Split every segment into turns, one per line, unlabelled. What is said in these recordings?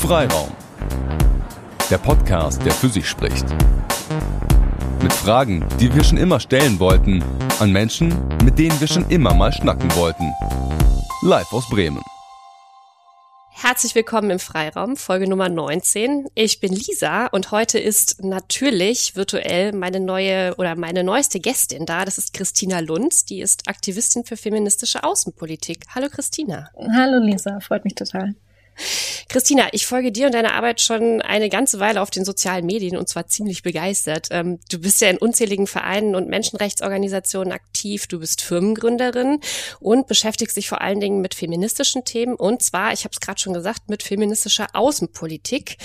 Freiraum. Der Podcast, der für sich spricht. Mit Fragen, die wir schon immer stellen wollten, an Menschen, mit denen wir schon immer mal schnacken wollten. Live aus Bremen.
Herzlich willkommen im Freiraum, Folge Nummer 19. Ich bin Lisa und heute ist natürlich virtuell meine neue oder meine neueste Gästin da. Das ist Christina Lunz, die ist Aktivistin für feministische Außenpolitik. Hallo Christina.
Hallo Lisa, freut mich total.
Christina, ich folge dir und deiner Arbeit schon eine ganze Weile auf den sozialen Medien und zwar ziemlich begeistert. Ähm, du bist ja in unzähligen Vereinen und Menschenrechtsorganisationen aktiv. Du bist Firmengründerin und beschäftigst dich vor allen Dingen mit feministischen Themen und zwar, ich habe es gerade schon gesagt, mit feministischer Außenpolitik.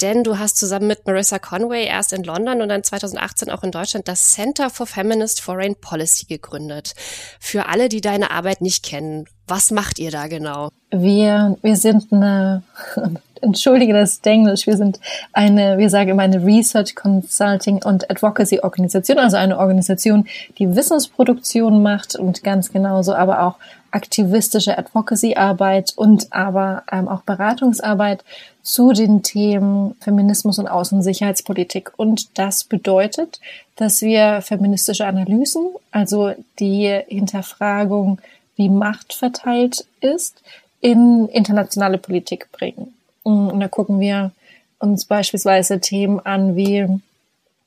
Denn du hast zusammen mit Marissa Conway erst in London und dann 2018 auch in Deutschland das Center for Feminist Foreign Policy gegründet. Für alle, die deine Arbeit nicht kennen, was macht ihr da genau?
Wir, wir sind eine, entschuldige das Englisch, wir sind eine, wir sagen immer eine Research Consulting und Advocacy Organisation, also eine Organisation, die Wissensproduktion macht und ganz genauso aber auch aktivistische Advocacy-Arbeit und aber ähm, auch Beratungsarbeit zu den Themen Feminismus und Außensicherheitspolitik. Und das bedeutet, dass wir feministische Analysen, also die Hinterfragung wie Macht verteilt ist, in internationale Politik bringen. Und da gucken wir uns beispielsweise Themen an wie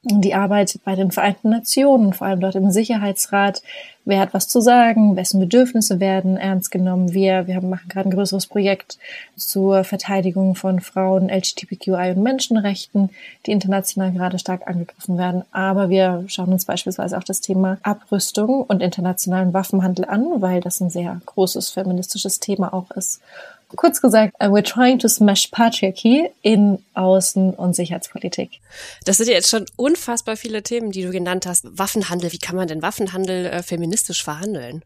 die Arbeit bei den Vereinten Nationen, vor allem dort im Sicherheitsrat. Wer hat was zu sagen? Wessen Bedürfnisse werden ernst genommen? Wir, wir machen gerade ein größeres Projekt zur Verteidigung von Frauen, LGBTQI und Menschenrechten, die international gerade stark angegriffen werden. Aber wir schauen uns beispielsweise auch das Thema Abrüstung und internationalen Waffenhandel an, weil das ein sehr großes feministisches Thema auch ist. Kurz gesagt, uh, we're trying to smash patriarchy in Außen- und Sicherheitspolitik.
Das sind ja jetzt schon unfassbar viele Themen, die du genannt hast. Waffenhandel, wie kann man denn Waffenhandel äh, feministisch verhandeln?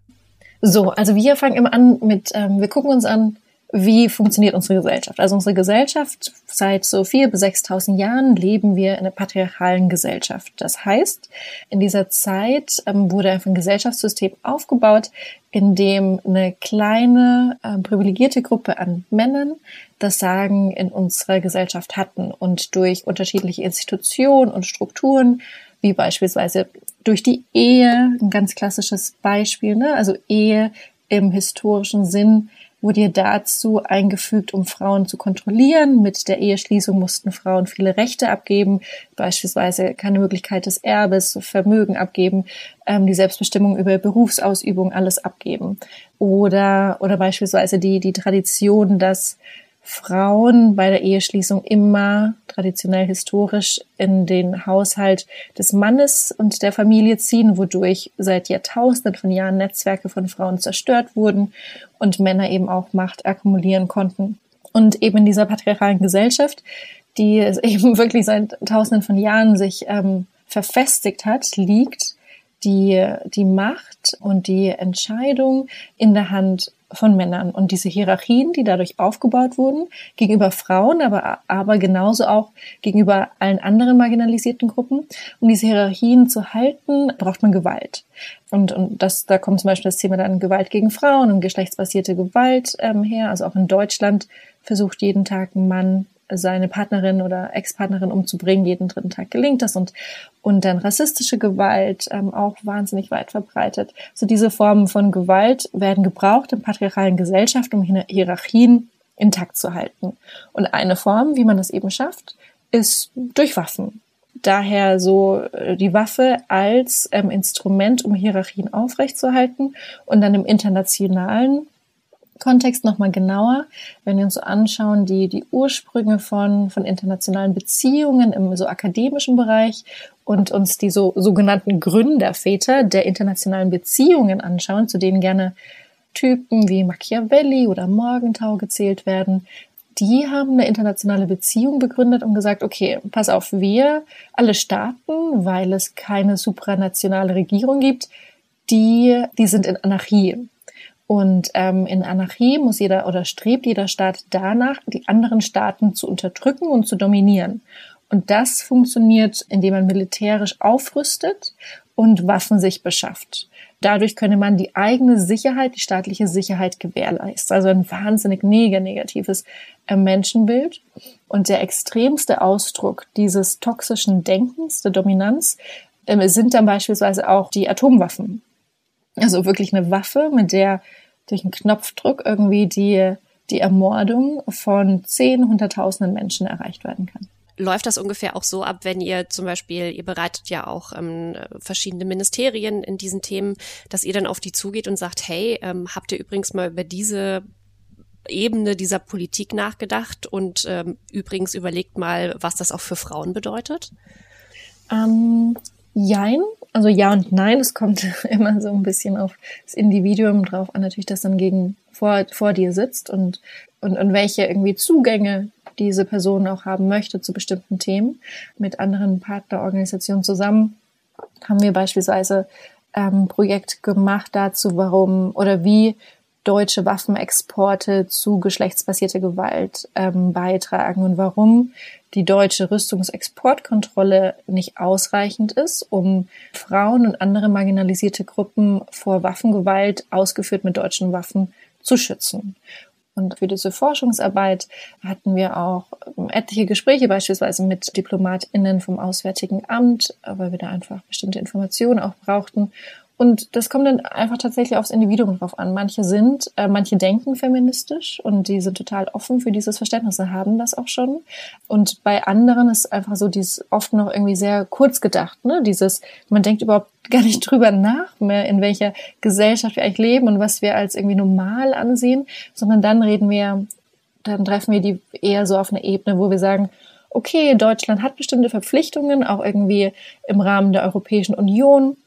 So, also wir fangen immer an mit, ähm, wir gucken uns an, wie funktioniert unsere Gesellschaft? Also unsere Gesellschaft, seit so vier bis sechstausend Jahren leben wir in einer patriarchalen Gesellschaft. Das heißt, in dieser Zeit ähm, wurde einfach ein Gesellschaftssystem aufgebaut, in dem eine kleine äh, privilegierte Gruppe an Männern das Sagen in unserer Gesellschaft hatten und durch unterschiedliche Institutionen und Strukturen, wie beispielsweise durch die Ehe, ein ganz klassisches Beispiel, ne? also Ehe im historischen Sinn, wurde ihr dazu eingefügt, um Frauen zu kontrollieren. Mit der Eheschließung mussten Frauen viele Rechte abgeben, beispielsweise keine Möglichkeit des Erbes, Vermögen abgeben, ähm, die Selbstbestimmung über Berufsausübung, alles abgeben. Oder, oder beispielsweise die, die Tradition, dass Frauen bei der Eheschließung immer traditionell historisch in den Haushalt des Mannes und der Familie ziehen, wodurch seit Jahrtausenden von Jahren Netzwerke von Frauen zerstört wurden und Männer eben auch Macht akkumulieren konnten. Und eben in dieser patriarchalen Gesellschaft, die eben wirklich seit Tausenden von Jahren sich ähm, verfestigt hat, liegt die, die Macht und die Entscheidung in der Hand von Männern und diese Hierarchien, die dadurch aufgebaut wurden, gegenüber Frauen, aber, aber genauso auch gegenüber allen anderen marginalisierten Gruppen. Um diese Hierarchien zu halten, braucht man Gewalt. Und, und das, da kommt zum Beispiel das Thema dann Gewalt gegen Frauen und geschlechtsbasierte Gewalt ähm, her. Also auch in Deutschland versucht jeden Tag ein Mann seine Partnerin oder Ex-Partnerin umzubringen. Jeden dritten Tag gelingt das und, und dann rassistische Gewalt ähm, auch wahnsinnig weit verbreitet. So diese Formen von Gewalt werden gebraucht in patriarchalen Gesellschaften, um Hierarchien intakt zu halten. Und eine Form, wie man das eben schafft, ist durch Waffen. Daher so äh, die Waffe als ähm, Instrument, um Hierarchien aufrechtzuerhalten und dann im internationalen Kontext nochmal genauer, wenn wir uns so anschauen, die, die Ursprünge von, von internationalen Beziehungen im so akademischen Bereich und uns die so, sogenannten Gründerväter der internationalen Beziehungen anschauen, zu denen gerne Typen wie Machiavelli oder Morgenthau gezählt werden, die haben eine internationale Beziehung begründet und gesagt, okay, pass auf, wir alle Staaten, weil es keine supranationale Regierung gibt, die, die sind in Anarchie. Und ähm, in Anarchie muss jeder oder strebt jeder Staat danach, die anderen Staaten zu unterdrücken und zu dominieren. Und das funktioniert, indem man militärisch aufrüstet und Waffen sich beschafft. Dadurch könne man die eigene Sicherheit, die staatliche Sicherheit gewährleisten. Also ein wahnsinnig negatives äh, Menschenbild. Und der extremste Ausdruck dieses toxischen Denkens, der Dominanz, ähm, sind dann beispielsweise auch die Atomwaffen. Also wirklich eine Waffe, mit der durch einen Knopfdruck irgendwie die, die Ermordung von zehn, hunderttausenden Menschen erreicht werden kann
läuft das ungefähr auch so ab, wenn ihr zum Beispiel, ihr bereitet ja auch ähm, verschiedene Ministerien in diesen Themen, dass ihr dann auf die zugeht und sagt, hey, ähm, habt ihr übrigens mal über diese Ebene dieser Politik nachgedacht und ähm, übrigens überlegt mal, was das auch für Frauen bedeutet?
Ähm, jein, also ja und nein. Es kommt immer so ein bisschen auf das Individuum drauf an, natürlich, das dann gegen vor, vor dir sitzt und, und, und welche irgendwie Zugänge diese Person auch haben möchte zu bestimmten Themen. Mit anderen Partnerorganisationen zusammen haben wir beispielsweise ähm, Projekt gemacht dazu, warum oder wie deutsche Waffenexporte zu geschlechtsbasierter Gewalt ähm, beitragen und warum die deutsche Rüstungsexportkontrolle nicht ausreichend ist, um Frauen und andere marginalisierte Gruppen vor Waffengewalt ausgeführt mit deutschen Waffen zu schützen. Und für diese Forschungsarbeit hatten wir auch etliche Gespräche beispielsweise mit DiplomatInnen vom Auswärtigen Amt, weil wir da einfach bestimmte Informationen auch brauchten. Und das kommt dann einfach tatsächlich aufs Individuum drauf an. Manche sind, äh, manche denken feministisch und die sind total offen für dieses Verständnis, sie haben das auch schon. Und bei anderen ist einfach so dieses oft noch irgendwie sehr kurz gedacht, ne? Dieses, man denkt überhaupt gar nicht drüber nach mehr, in welcher Gesellschaft wir eigentlich leben und was wir als irgendwie normal ansehen, sondern dann reden wir, dann treffen wir die eher so auf eine Ebene, wo wir sagen, okay, Deutschland hat bestimmte Verpflichtungen, auch irgendwie im Rahmen der Europäischen Union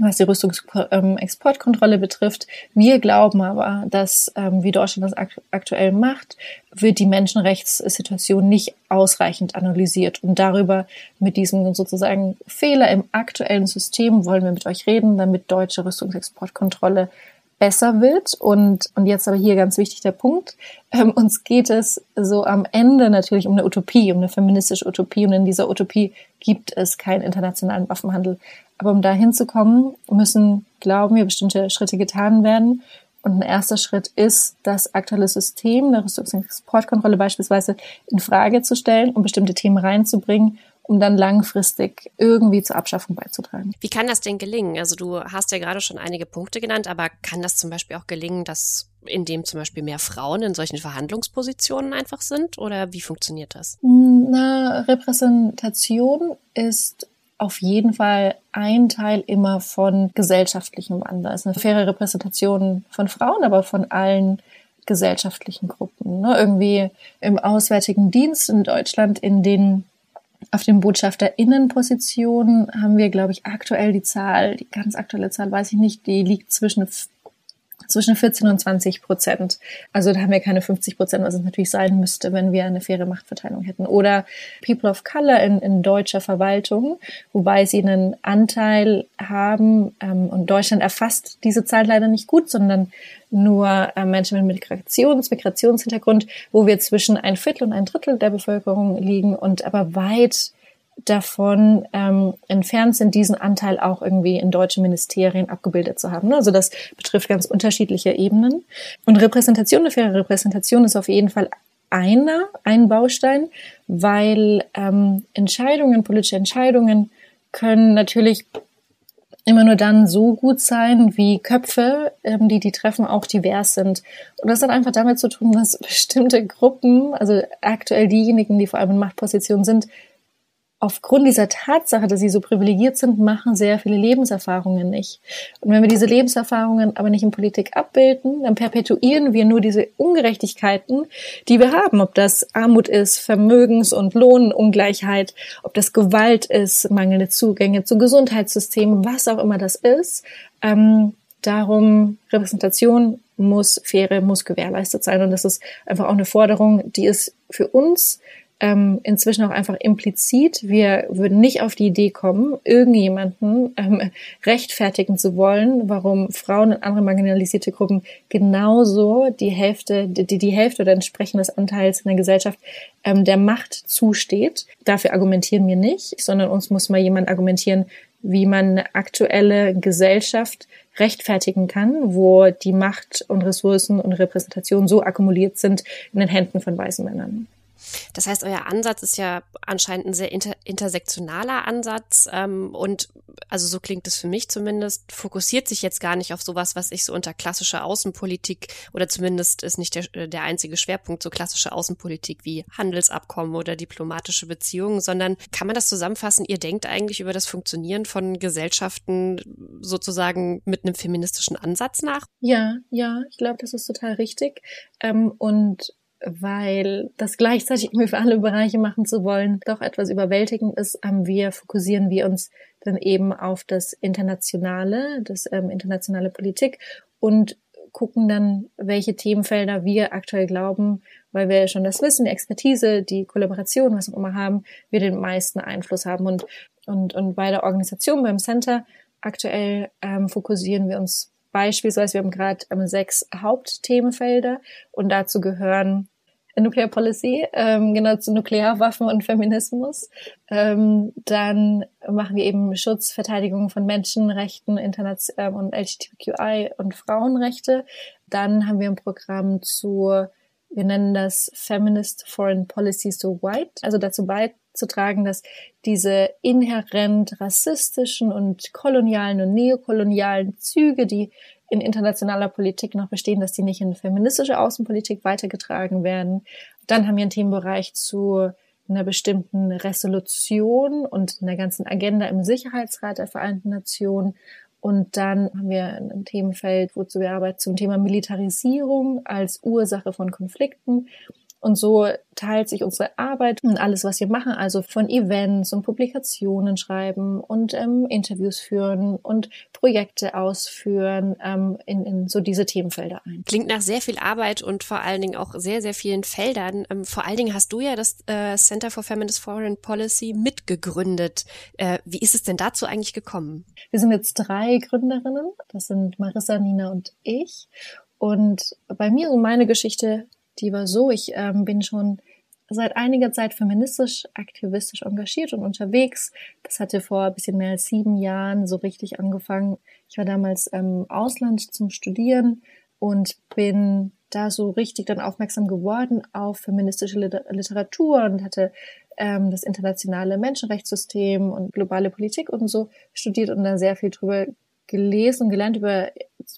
was die Rüstungsexportkontrolle betrifft. Wir glauben aber, dass, ähm, wie Deutschland das aktuell macht, wird die Menschenrechtssituation nicht ausreichend analysiert. Und darüber, mit diesem sozusagen Fehler im aktuellen System, wollen wir mit euch reden, damit deutsche Rüstungsexportkontrolle besser wird. Und, und jetzt aber hier ganz wichtig der Punkt. Ähm, uns geht es so am Ende natürlich um eine Utopie, um eine feministische Utopie. Und in dieser Utopie gibt es keinen internationalen Waffenhandel. Aber um da hinzukommen, müssen, glauben wir, bestimmte Schritte getan werden. Und ein erster Schritt ist, das aktuelle System der Rüstungsexportkontrolle beispielsweise in Frage zu stellen, um bestimmte Themen reinzubringen um dann langfristig irgendwie zur Abschaffung beizutragen.
Wie kann das denn gelingen? Also du hast ja gerade schon einige Punkte genannt, aber kann das zum Beispiel auch gelingen, dass indem zum Beispiel mehr Frauen in solchen Verhandlungspositionen einfach sind? Oder wie funktioniert das?
Na, Repräsentation ist auf jeden Fall ein Teil immer von gesellschaftlichem Wandel. Es ist eine faire Repräsentation von Frauen, aber von allen gesellschaftlichen Gruppen. Ne? Irgendwie im Auswärtigen Dienst in Deutschland, in den auf den BotschafterInnenpositionen haben wir, glaube ich, aktuell die Zahl, die ganz aktuelle Zahl weiß ich nicht, die liegt zwischen zwischen 14 und 20 Prozent. Also da haben wir keine 50 Prozent, was es natürlich sein müsste, wenn wir eine faire Machtverteilung hätten. Oder People of Color in, in deutscher Verwaltung, wobei sie einen Anteil haben ähm, und Deutschland erfasst diese Zahl leider nicht gut, sondern nur äh, Menschen mit Migrations-, Migrationshintergrund, wo wir zwischen ein Viertel und ein Drittel der Bevölkerung liegen und aber weit davon ähm, entfernt sind, diesen Anteil auch irgendwie in deutschen Ministerien abgebildet zu haben. Also das betrifft ganz unterschiedliche Ebenen. Und Repräsentation, eine faire Repräsentation ist auf jeden Fall einer, ein Baustein, weil ähm, Entscheidungen, politische Entscheidungen können natürlich immer nur dann so gut sein, wie Köpfe, ähm, die die treffen, auch divers sind. Und das hat einfach damit zu tun, dass bestimmte Gruppen, also aktuell diejenigen, die vor allem in Machtpositionen sind, aufgrund dieser Tatsache, dass sie so privilegiert sind, machen sehr viele Lebenserfahrungen nicht. Und wenn wir diese Lebenserfahrungen aber nicht in Politik abbilden, dann perpetuieren wir nur diese Ungerechtigkeiten, die wir haben. Ob das Armut ist, Vermögens- und Lohnungleichheit, ob das Gewalt ist, mangelnde Zugänge zu Gesundheitssystemen, was auch immer das ist. Ähm, darum, Repräsentation muss faire, muss gewährleistet sein. Und das ist einfach auch eine Forderung, die ist für uns ähm, inzwischen auch einfach implizit. Wir würden nicht auf die Idee kommen, irgendjemanden ähm, rechtfertigen zu wollen, warum Frauen und andere marginalisierte Gruppen genauso die Hälfte, die, die Hälfte oder entsprechend des Anteils in der Gesellschaft ähm, der Macht zusteht. Dafür argumentieren wir nicht, sondern uns muss mal jemand argumentieren, wie man eine aktuelle Gesellschaft rechtfertigen kann, wo die Macht und Ressourcen und Repräsentation so akkumuliert sind in den Händen von weißen Männern.
Das heißt, euer Ansatz ist ja anscheinend ein sehr inter intersektionaler Ansatz ähm, und also so klingt es für mich zumindest, fokussiert sich jetzt gar nicht auf sowas, was ich so unter klassischer Außenpolitik oder zumindest ist nicht der, der einzige Schwerpunkt so klassische Außenpolitik wie Handelsabkommen oder diplomatische Beziehungen, sondern kann man das zusammenfassen? Ihr denkt eigentlich über das Funktionieren von Gesellschaften sozusagen mit einem feministischen Ansatz nach?
Ja, ja, ich glaube, das ist total richtig. Ähm, und weil das gleichzeitig irgendwie für alle Bereiche machen zu wollen, doch etwas überwältigend ist, wir, fokussieren wir uns dann eben auf das Internationale, das ähm, internationale Politik und gucken dann, welche Themenfelder wir aktuell glauben, weil wir schon das Wissen, die Expertise, die Kollaboration, was auch immer haben, wir den meisten Einfluss haben. Und, und, und bei der Organisation beim Center aktuell ähm, fokussieren wir uns Beispielsweise, wir haben gerade ähm, sechs Hauptthemenfelder und dazu gehören Nuclear Policy, ähm, genau zu Nuklearwaffen und Feminismus. Ähm, dann machen wir eben Schutz, Verteidigung von Menschenrechten Internet ähm, und LGBTQI und Frauenrechte. Dann haben wir ein Programm zu, wir nennen das Feminist Foreign Policy So White, also dazu beizutragen, dass diese inhärent rassistischen und kolonialen und neokolonialen Züge, die in internationaler Politik noch bestehen, dass die nicht in feministische Außenpolitik weitergetragen werden. Dann haben wir einen Themenbereich zu einer bestimmten Resolution und einer ganzen Agenda im Sicherheitsrat der Vereinten Nationen. Und dann haben wir ein Themenfeld, wozu wir arbeiten, zum Thema Militarisierung als Ursache von Konflikten. Und so teilt sich unsere Arbeit und alles, was wir machen, also von Events und Publikationen schreiben und ähm, Interviews führen und Projekte ausführen ähm, in, in so diese Themenfelder ein.
Klingt nach sehr viel Arbeit und vor allen Dingen auch sehr, sehr vielen Feldern. Ähm, vor allen Dingen hast du ja das äh, Center for Feminist Foreign Policy mitgegründet. Äh, wie ist es denn dazu eigentlich gekommen?
Wir sind jetzt drei Gründerinnen. Das sind Marissa, Nina und ich. Und bei mir und meine Geschichte die war so, ich ähm, bin schon seit einiger Zeit feministisch, aktivistisch engagiert und unterwegs. Das hatte vor ein bisschen mehr als sieben Jahren so richtig angefangen. Ich war damals im Ausland zum Studieren und bin da so richtig dann aufmerksam geworden auf feministische Literatur und hatte ähm, das internationale Menschenrechtssystem und globale Politik und so studiert und da sehr viel drüber gelesen und gelernt über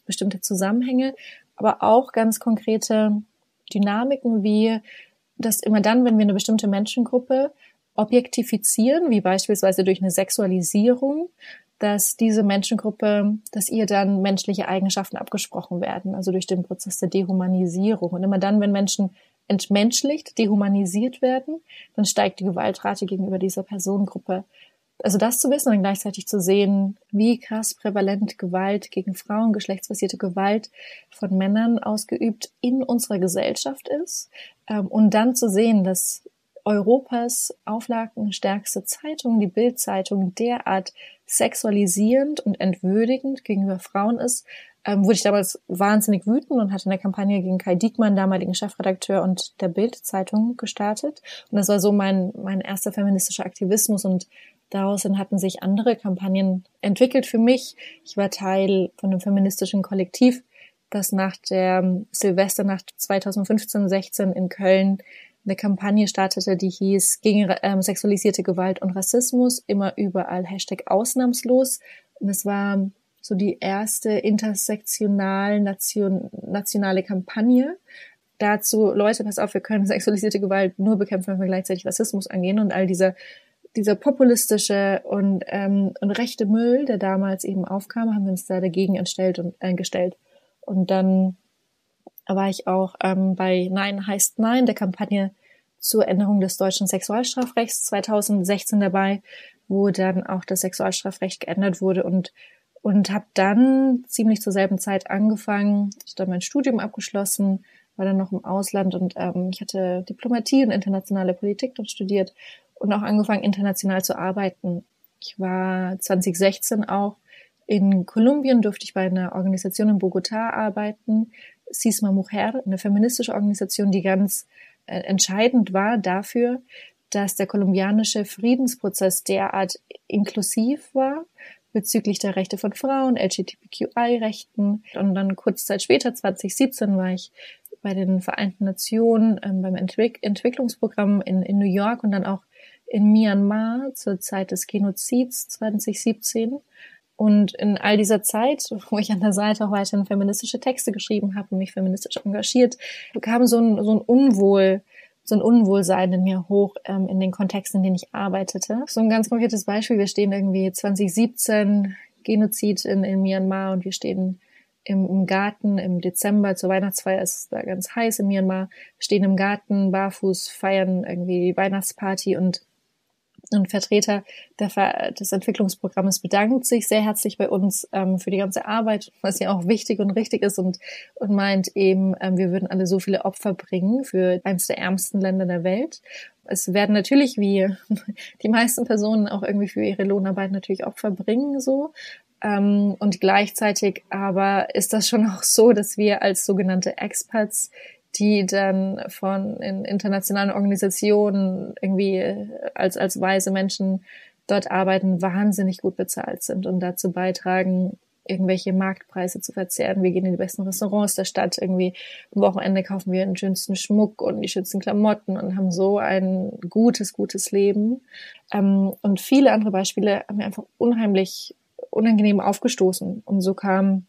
bestimmte Zusammenhänge, aber auch ganz konkrete Dynamiken wie, dass immer dann, wenn wir eine bestimmte Menschengruppe objektifizieren, wie beispielsweise durch eine Sexualisierung, dass diese Menschengruppe, dass ihr dann menschliche Eigenschaften abgesprochen werden, also durch den Prozess der Dehumanisierung. Und immer dann, wenn Menschen entmenschlicht, dehumanisiert werden, dann steigt die Gewaltrate gegenüber dieser Personengruppe also das zu wissen und gleichzeitig zu sehen, wie krass prävalent Gewalt gegen Frauen, geschlechtsbasierte Gewalt von Männern ausgeübt in unserer Gesellschaft ist. Ähm, und dann zu sehen, dass Europas auflagenstärkste Zeitung, die Bildzeitung, derart sexualisierend und entwürdigend gegenüber Frauen ist, ähm, wurde ich damals wahnsinnig wütend und hatte eine Kampagne gegen Kai Diekmann, damaligen Chefredakteur und der Bild-Zeitung gestartet. Und das war so mein, mein erster feministischer Aktivismus und Daraus hatten sich andere Kampagnen entwickelt für mich. Ich war Teil von einem feministischen Kollektiv, das nach der Silvesternacht 2015-16 in Köln eine Kampagne startete, die hieß gegen ähm, sexualisierte Gewalt und Rassismus, immer überall Hashtag ausnahmslos. Und es war so die erste intersektional nation, nationale Kampagne. Dazu, Leute, pass auf, wir können sexualisierte Gewalt nur bekämpfen, wenn wir gleichzeitig Rassismus angehen und all diese dieser populistische und, ähm, und rechte Müll, der damals eben aufkam, haben wir uns da dagegen entstellt und äh, gestellt. Und dann war ich auch ähm, bei Nein heißt Nein, der Kampagne zur Änderung des deutschen Sexualstrafrechts 2016 dabei, wo dann auch das Sexualstrafrecht geändert wurde und und habe dann ziemlich zur selben Zeit angefangen, ich dann mein Studium abgeschlossen, war dann noch im Ausland und ähm, ich hatte Diplomatie und internationale Politik dort studiert und auch angefangen, international zu arbeiten. Ich war 2016 auch in Kolumbien, durfte ich bei einer Organisation in Bogotá arbeiten, Sisma Mujer, eine feministische Organisation, die ganz äh, entscheidend war dafür, dass der kolumbianische Friedensprozess derart inklusiv war bezüglich der Rechte von Frauen, LGBTQI-Rechten. Und dann kurz Zeit später, 2017, war ich bei den Vereinten Nationen ähm, beim Entwick Entwicklungsprogramm in, in New York und dann auch in Myanmar zur Zeit des Genozids 2017. Und in all dieser Zeit, wo ich an der Seite auch weiterhin feministische Texte geschrieben habe und mich feministisch engagiert, kam so ein, so ein Unwohl, so ein Unwohlsein in mir hoch ähm, in den Kontexten, in denen ich arbeitete. So ein ganz konkretes Beispiel, wir stehen irgendwie 2017, Genozid in, in Myanmar und wir stehen im, im Garten im Dezember zur Weihnachtsfeier, ist es da ganz heiß in Myanmar, stehen im Garten barfuß, feiern irgendwie die Weihnachtsparty und ein Vertreter der, des Entwicklungsprogrammes bedankt sich sehr herzlich bei uns ähm, für die ganze Arbeit, was ja auch wichtig und richtig ist und, und meint eben, ähm, wir würden alle so viele Opfer bringen für eines der ärmsten Länder der Welt. Es werden natürlich, wie die meisten Personen, auch irgendwie für ihre Lohnarbeit natürlich Opfer bringen, so. Ähm, und gleichzeitig aber ist das schon auch so, dass wir als sogenannte Experts die dann von in internationalen Organisationen irgendwie äh, als, als weise Menschen dort arbeiten, wahnsinnig gut bezahlt sind und dazu beitragen, irgendwelche Marktpreise zu verzehren. Wir gehen in die besten Restaurants der Stadt. Irgendwie am Wochenende kaufen wir den schönsten Schmuck und die schönsten Klamotten und haben so ein gutes, gutes Leben. Ähm, und viele andere Beispiele haben mir einfach unheimlich unangenehm aufgestoßen. Und so kam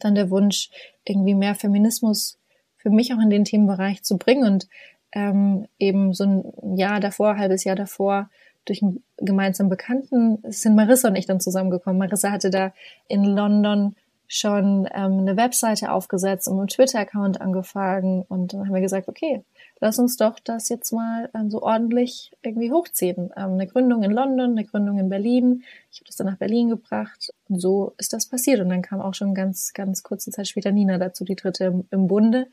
dann der Wunsch, irgendwie mehr Feminismus für mich auch in den Themenbereich zu bringen und ähm, eben so ein Jahr davor, halbes Jahr davor, durch einen gemeinsamen Bekannten sind Marissa und ich dann zusammengekommen. Marissa hatte da in London schon ähm, eine Webseite aufgesetzt und einen Twitter-Account angefangen und dann haben wir gesagt, okay, lass uns doch das jetzt mal ähm, so ordentlich irgendwie hochziehen. Ähm, eine Gründung in London, eine Gründung in Berlin. Ich habe das dann nach Berlin gebracht und so ist das passiert und dann kam auch schon ganz, ganz kurze Zeit später Nina dazu, die dritte im, im Bunde,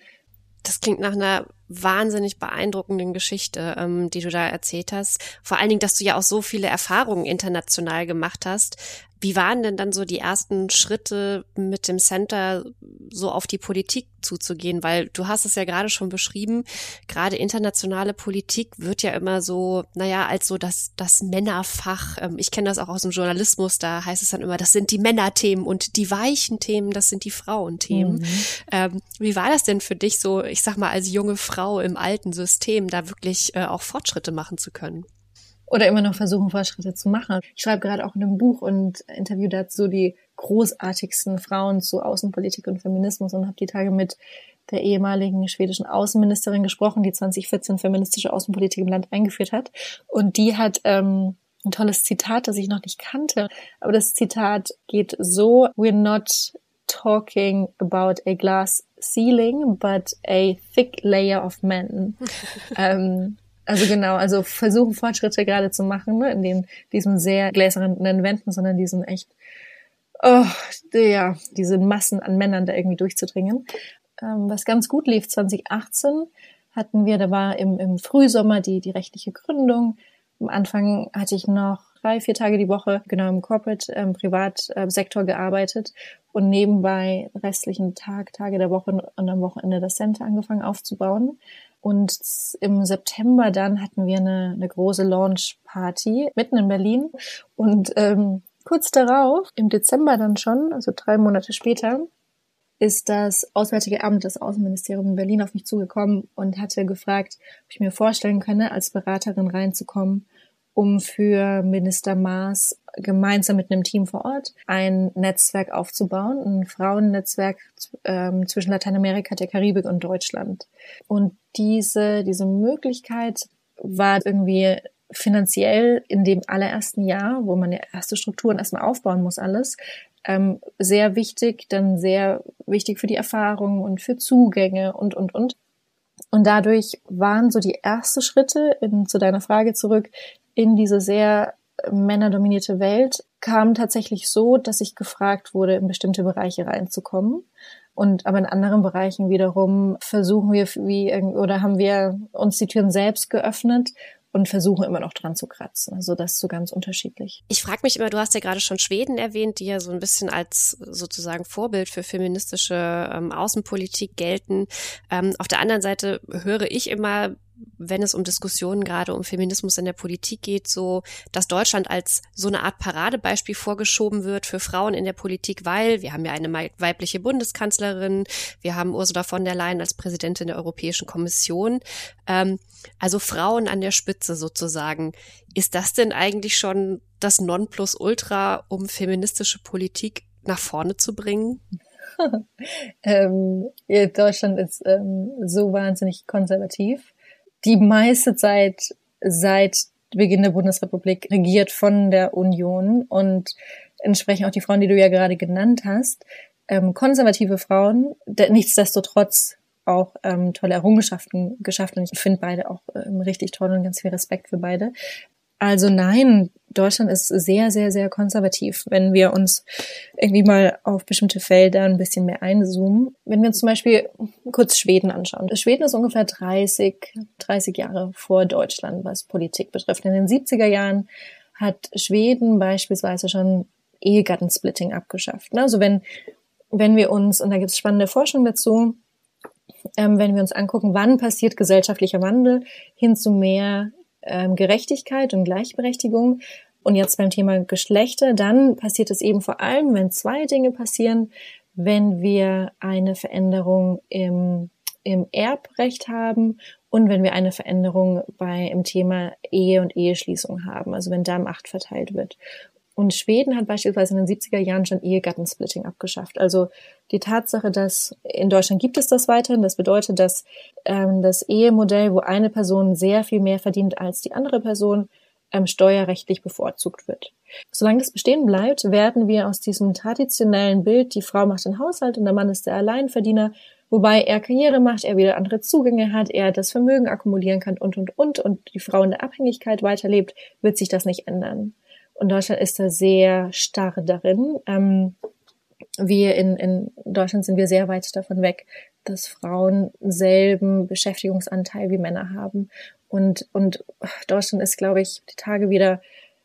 das klingt nach einer wahnsinnig beeindruckenden Geschichte, ähm, die du da erzählt hast. Vor allen Dingen, dass du ja auch so viele Erfahrungen international gemacht hast. Wie waren denn dann so die ersten Schritte mit dem Center so auf die Politik zuzugehen? Weil du hast es ja gerade schon beschrieben, gerade internationale Politik wird ja immer so, naja, als so das, das Männerfach. Ähm, ich kenne das auch aus dem Journalismus, da heißt es dann immer, das sind die Männerthemen und die weichen Themen, das sind die Frauenthemen. Mhm. Ähm, wie war das denn für dich so, ich sag mal, als junge Frau im alten System, da wirklich äh, auch Fortschritte machen zu können?
Oder immer noch versuchen, Fortschritte zu machen. Ich schreibe gerade auch in einem Buch und interview dazu die großartigsten Frauen zu Außenpolitik und Feminismus und habe die Tage mit der ehemaligen schwedischen Außenministerin gesprochen, die 2014 feministische Außenpolitik im Land eingeführt hat. Und die hat ähm, ein tolles Zitat, das ich noch nicht kannte. Aber das Zitat geht so, we're not talking about a glass ceiling, but a thick layer of men. ähm, also genau, also versuchen Fortschritte gerade zu machen, ne, in den, diesem sehr gläsernen Wänden, sondern diesen echt, oh, ja, diese Massen an Männern da irgendwie durchzudringen. Ähm, was ganz gut lief 2018 hatten wir, da war im, im Frühsommer die, die rechtliche Gründung. Am Anfang hatte ich noch drei, vier Tage die Woche genau im Corporate, ähm, Privatsektor gearbeitet und nebenbei restlichen Tag, Tage der Woche und am Wochenende das Center angefangen aufzubauen. Und im September dann hatten wir eine, eine große Launch-Party mitten in Berlin. Und ähm, kurz darauf, im Dezember dann schon, also drei Monate später, ist das Auswärtige Amt, das Außenministerium in Berlin auf mich zugekommen und hatte gefragt, ob ich mir vorstellen könne, als Beraterin reinzukommen um für Minister Maas gemeinsam mit einem Team vor Ort ein Netzwerk aufzubauen, ein Frauennetzwerk ähm, zwischen Lateinamerika, der Karibik und Deutschland. Und diese, diese Möglichkeit war irgendwie finanziell in dem allerersten Jahr, wo man ja erste Strukturen erstmal aufbauen muss, alles, ähm, sehr wichtig, dann sehr wichtig für die Erfahrung und für Zugänge und, und, und. Und dadurch waren so die ersten Schritte in, zu deiner Frage zurück, in diese sehr männerdominierte Welt kam tatsächlich so, dass ich gefragt wurde, in bestimmte Bereiche reinzukommen. Und aber in anderen Bereichen wiederum versuchen wir wie oder haben wir uns die Türen selbst geöffnet und versuchen immer noch dran zu kratzen. Also das ist so ganz unterschiedlich.
Ich frage mich immer, du hast ja gerade schon Schweden erwähnt, die ja so ein bisschen als sozusagen Vorbild für feministische ähm, Außenpolitik gelten. Ähm, auf der anderen Seite höre ich immer, wenn es um Diskussionen gerade um Feminismus in der Politik geht, so, dass Deutschland als so eine Art Paradebeispiel vorgeschoben wird für Frauen in der Politik, weil wir haben ja eine weibliche Bundeskanzlerin, wir haben Ursula von der Leyen als Präsidentin der Europäischen Kommission, ähm, also Frauen an der Spitze sozusagen. Ist das denn eigentlich schon das Nonplusultra, um feministische Politik nach vorne zu bringen?
ähm, Deutschland ist ähm, so wahnsinnig konservativ die meiste Zeit seit Beginn der Bundesrepublik regiert von der Union und entsprechend auch die Frauen, die du ja gerade genannt hast, ähm, konservative Frauen, nichtsdestotrotz auch ähm, tolle Errungenschaften geschafft und ich finde beide auch ähm, richtig toll und ganz viel Respekt für beide. Also nein, Deutschland ist sehr, sehr, sehr konservativ, wenn wir uns irgendwie mal auf bestimmte Felder ein bisschen mehr einzoomen. Wenn wir uns zum Beispiel kurz Schweden anschauen. Schweden ist ungefähr 30, 30 Jahre vor Deutschland, was Politik betrifft. In den 70er Jahren hat Schweden beispielsweise schon Ehegattensplitting abgeschafft. Also wenn, wenn wir uns, und da gibt es spannende Forschung dazu, ähm, wenn wir uns angucken, wann passiert gesellschaftlicher Wandel hin zu mehr ähm, Gerechtigkeit und Gleichberechtigung. Und jetzt beim Thema Geschlechter, dann passiert es eben vor allem, wenn zwei Dinge passieren, wenn wir eine Veränderung im, im Erbrecht haben und wenn wir eine Veränderung bei im Thema Ehe und Eheschließung haben, also wenn da Macht verteilt wird. Und Schweden hat beispielsweise in den 70er Jahren schon Ehegattensplitting abgeschafft. Also die Tatsache, dass in Deutschland gibt es das weiterhin, das bedeutet, dass ähm, das Ehemodell, wo eine Person sehr viel mehr verdient als die andere Person, ähm, steuerrechtlich bevorzugt wird. Solange das bestehen bleibt, werden wir aus diesem traditionellen Bild, die Frau macht den Haushalt und der Mann ist der Alleinverdiener, wobei er Karriere macht, er wieder andere Zugänge hat, er das Vermögen akkumulieren kann und, und, und, und die Frau in der Abhängigkeit weiterlebt, wird sich das nicht ändern. Und Deutschland ist da sehr starr darin. Ähm, wir in, in Deutschland sind wir sehr weit davon weg, dass Frauen selben Beschäftigungsanteil wie Männer haben. Und, und Deutschland ist, glaube ich, die Tage wieder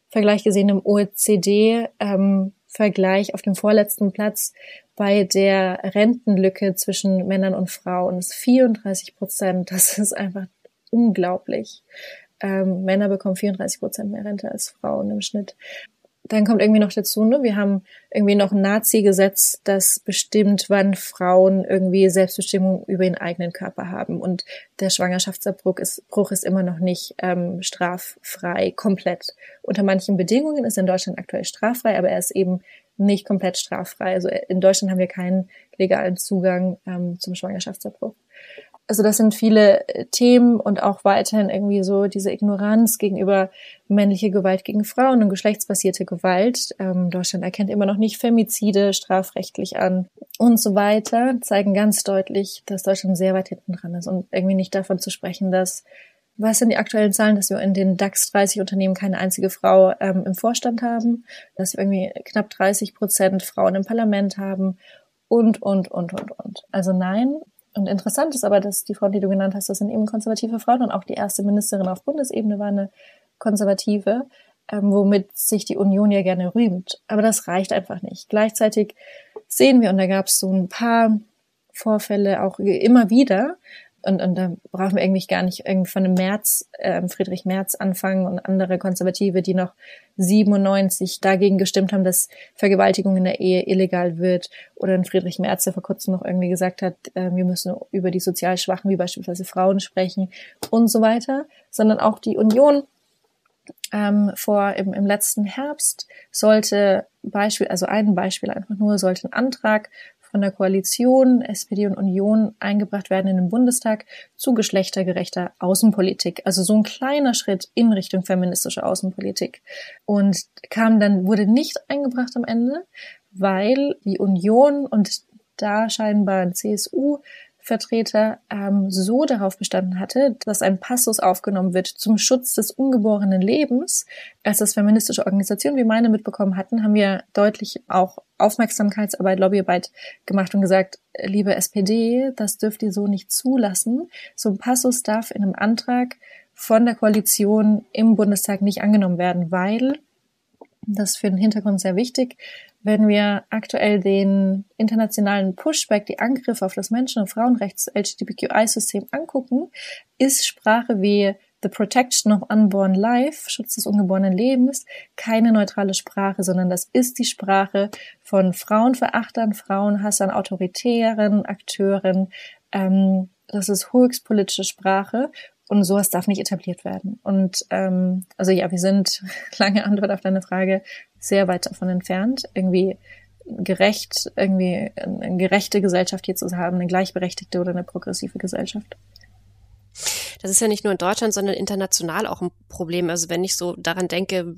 Vergleich gesehen im OECD ähm, auf dem vorletzten Platz bei der Rentenlücke zwischen Männern und Frauen. Das ist 34 Prozent. Das ist einfach unglaublich ähm, Männer bekommen 34 Prozent mehr Rente als Frauen im Schnitt. Dann kommt irgendwie noch dazu, ne, wir haben irgendwie noch ein Nazi-Gesetz, das bestimmt, wann Frauen irgendwie Selbstbestimmung über ihren eigenen Körper haben. Und der Schwangerschaftsabbruch ist, Bruch ist immer noch nicht ähm, straffrei komplett. Unter manchen Bedingungen ist er in Deutschland aktuell straffrei, aber er ist eben nicht komplett straffrei. Also in Deutschland haben wir keinen legalen Zugang ähm, zum Schwangerschaftsabbruch also das sind viele äh, Themen und auch weiterhin irgendwie so diese Ignoranz gegenüber männliche Gewalt gegen Frauen und geschlechtsbasierte Gewalt. Ähm, Deutschland erkennt immer noch nicht Femizide strafrechtlich an und so weiter, zeigen ganz deutlich, dass Deutschland sehr weit hinten dran ist und irgendwie nicht davon zu sprechen, dass was sind die aktuellen Zahlen, dass wir in den DAX 30 Unternehmen keine einzige Frau ähm, im Vorstand haben, dass wir irgendwie knapp 30 Prozent Frauen im Parlament haben und, und, und, und, und. Also nein, und interessant ist aber, dass die Frau, die du genannt hast, das sind eben konservative Frauen und auch die erste Ministerin auf Bundesebene war eine konservative, ähm, womit sich die Union ja gerne rühmt. Aber das reicht einfach nicht. Gleichzeitig sehen wir, und da gab es so ein paar Vorfälle auch immer wieder, und, und da brauchen wir eigentlich gar nicht irgendwie von dem März, äh, Friedrich Merz anfangen und andere Konservative, die noch 97 dagegen gestimmt haben, dass Vergewaltigung in der Ehe illegal wird. Oder ein Friedrich Merz, der vor kurzem noch irgendwie gesagt hat, äh, wir müssen über die sozial Schwachen, wie beispielsweise Frauen sprechen und so weiter. Sondern auch die Union ähm, vor im, im letzten Herbst sollte Beispiel, also ein Beispiel einfach nur, sollte ein Antrag von der Koalition SPD und Union eingebracht werden in den Bundestag zu geschlechtergerechter Außenpolitik. Also so ein kleiner Schritt in Richtung feministische Außenpolitik. Und kam dann, wurde nicht eingebracht am Ende, weil die Union und da scheinbar CSU Vertreter ähm, so darauf bestanden hatte, dass ein Passus aufgenommen wird zum Schutz des ungeborenen Lebens. Als das feministische Organisationen wie meine mitbekommen hatten, haben wir deutlich auch Aufmerksamkeitsarbeit, Lobbyarbeit gemacht und gesagt, liebe SPD, das dürft ihr so nicht zulassen. So ein Passus darf in einem Antrag von der Koalition im Bundestag nicht angenommen werden, weil das ist für den Hintergrund sehr wichtig. Wenn wir aktuell den internationalen Pushback, die Angriffe auf das Menschen- und Frauenrechts-LGBTQI-System angucken, ist Sprache wie The Protection of Unborn Life, Schutz des ungeborenen Lebens, keine neutrale Sprache, sondern das ist die Sprache von Frauenverachtern, Frauenhassern, autoritären Akteuren. Ähm, das ist höchstpolitische Sprache und sowas darf nicht etabliert werden. Und ähm, also ja, wir sind, lange Antwort auf deine Frage, sehr weit davon entfernt, irgendwie gerecht, irgendwie eine gerechte Gesellschaft hier zu haben, eine gleichberechtigte oder eine progressive Gesellschaft.
Das ist ja nicht nur in Deutschland, sondern international auch ein Problem. Also wenn ich so daran denke,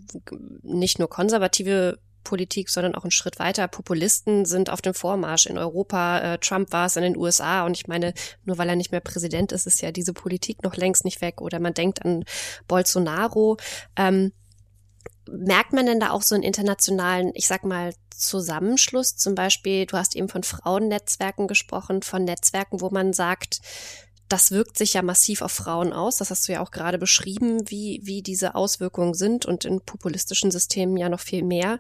nicht nur konservative Politik, sondern auch einen Schritt weiter. Populisten sind auf dem Vormarsch in Europa. Äh, Trump war es in den USA und ich meine, nur weil er nicht mehr Präsident ist, ist ja diese Politik noch längst nicht weg. Oder man denkt an Bolsonaro. Ähm, merkt man denn da auch so einen internationalen, ich sag mal, Zusammenschluss? Zum Beispiel, du hast eben von Frauennetzwerken gesprochen, von Netzwerken, wo man sagt, das wirkt sich ja massiv auf Frauen aus. Das hast du ja auch gerade beschrieben, wie, wie diese Auswirkungen sind und in populistischen Systemen ja noch viel mehr.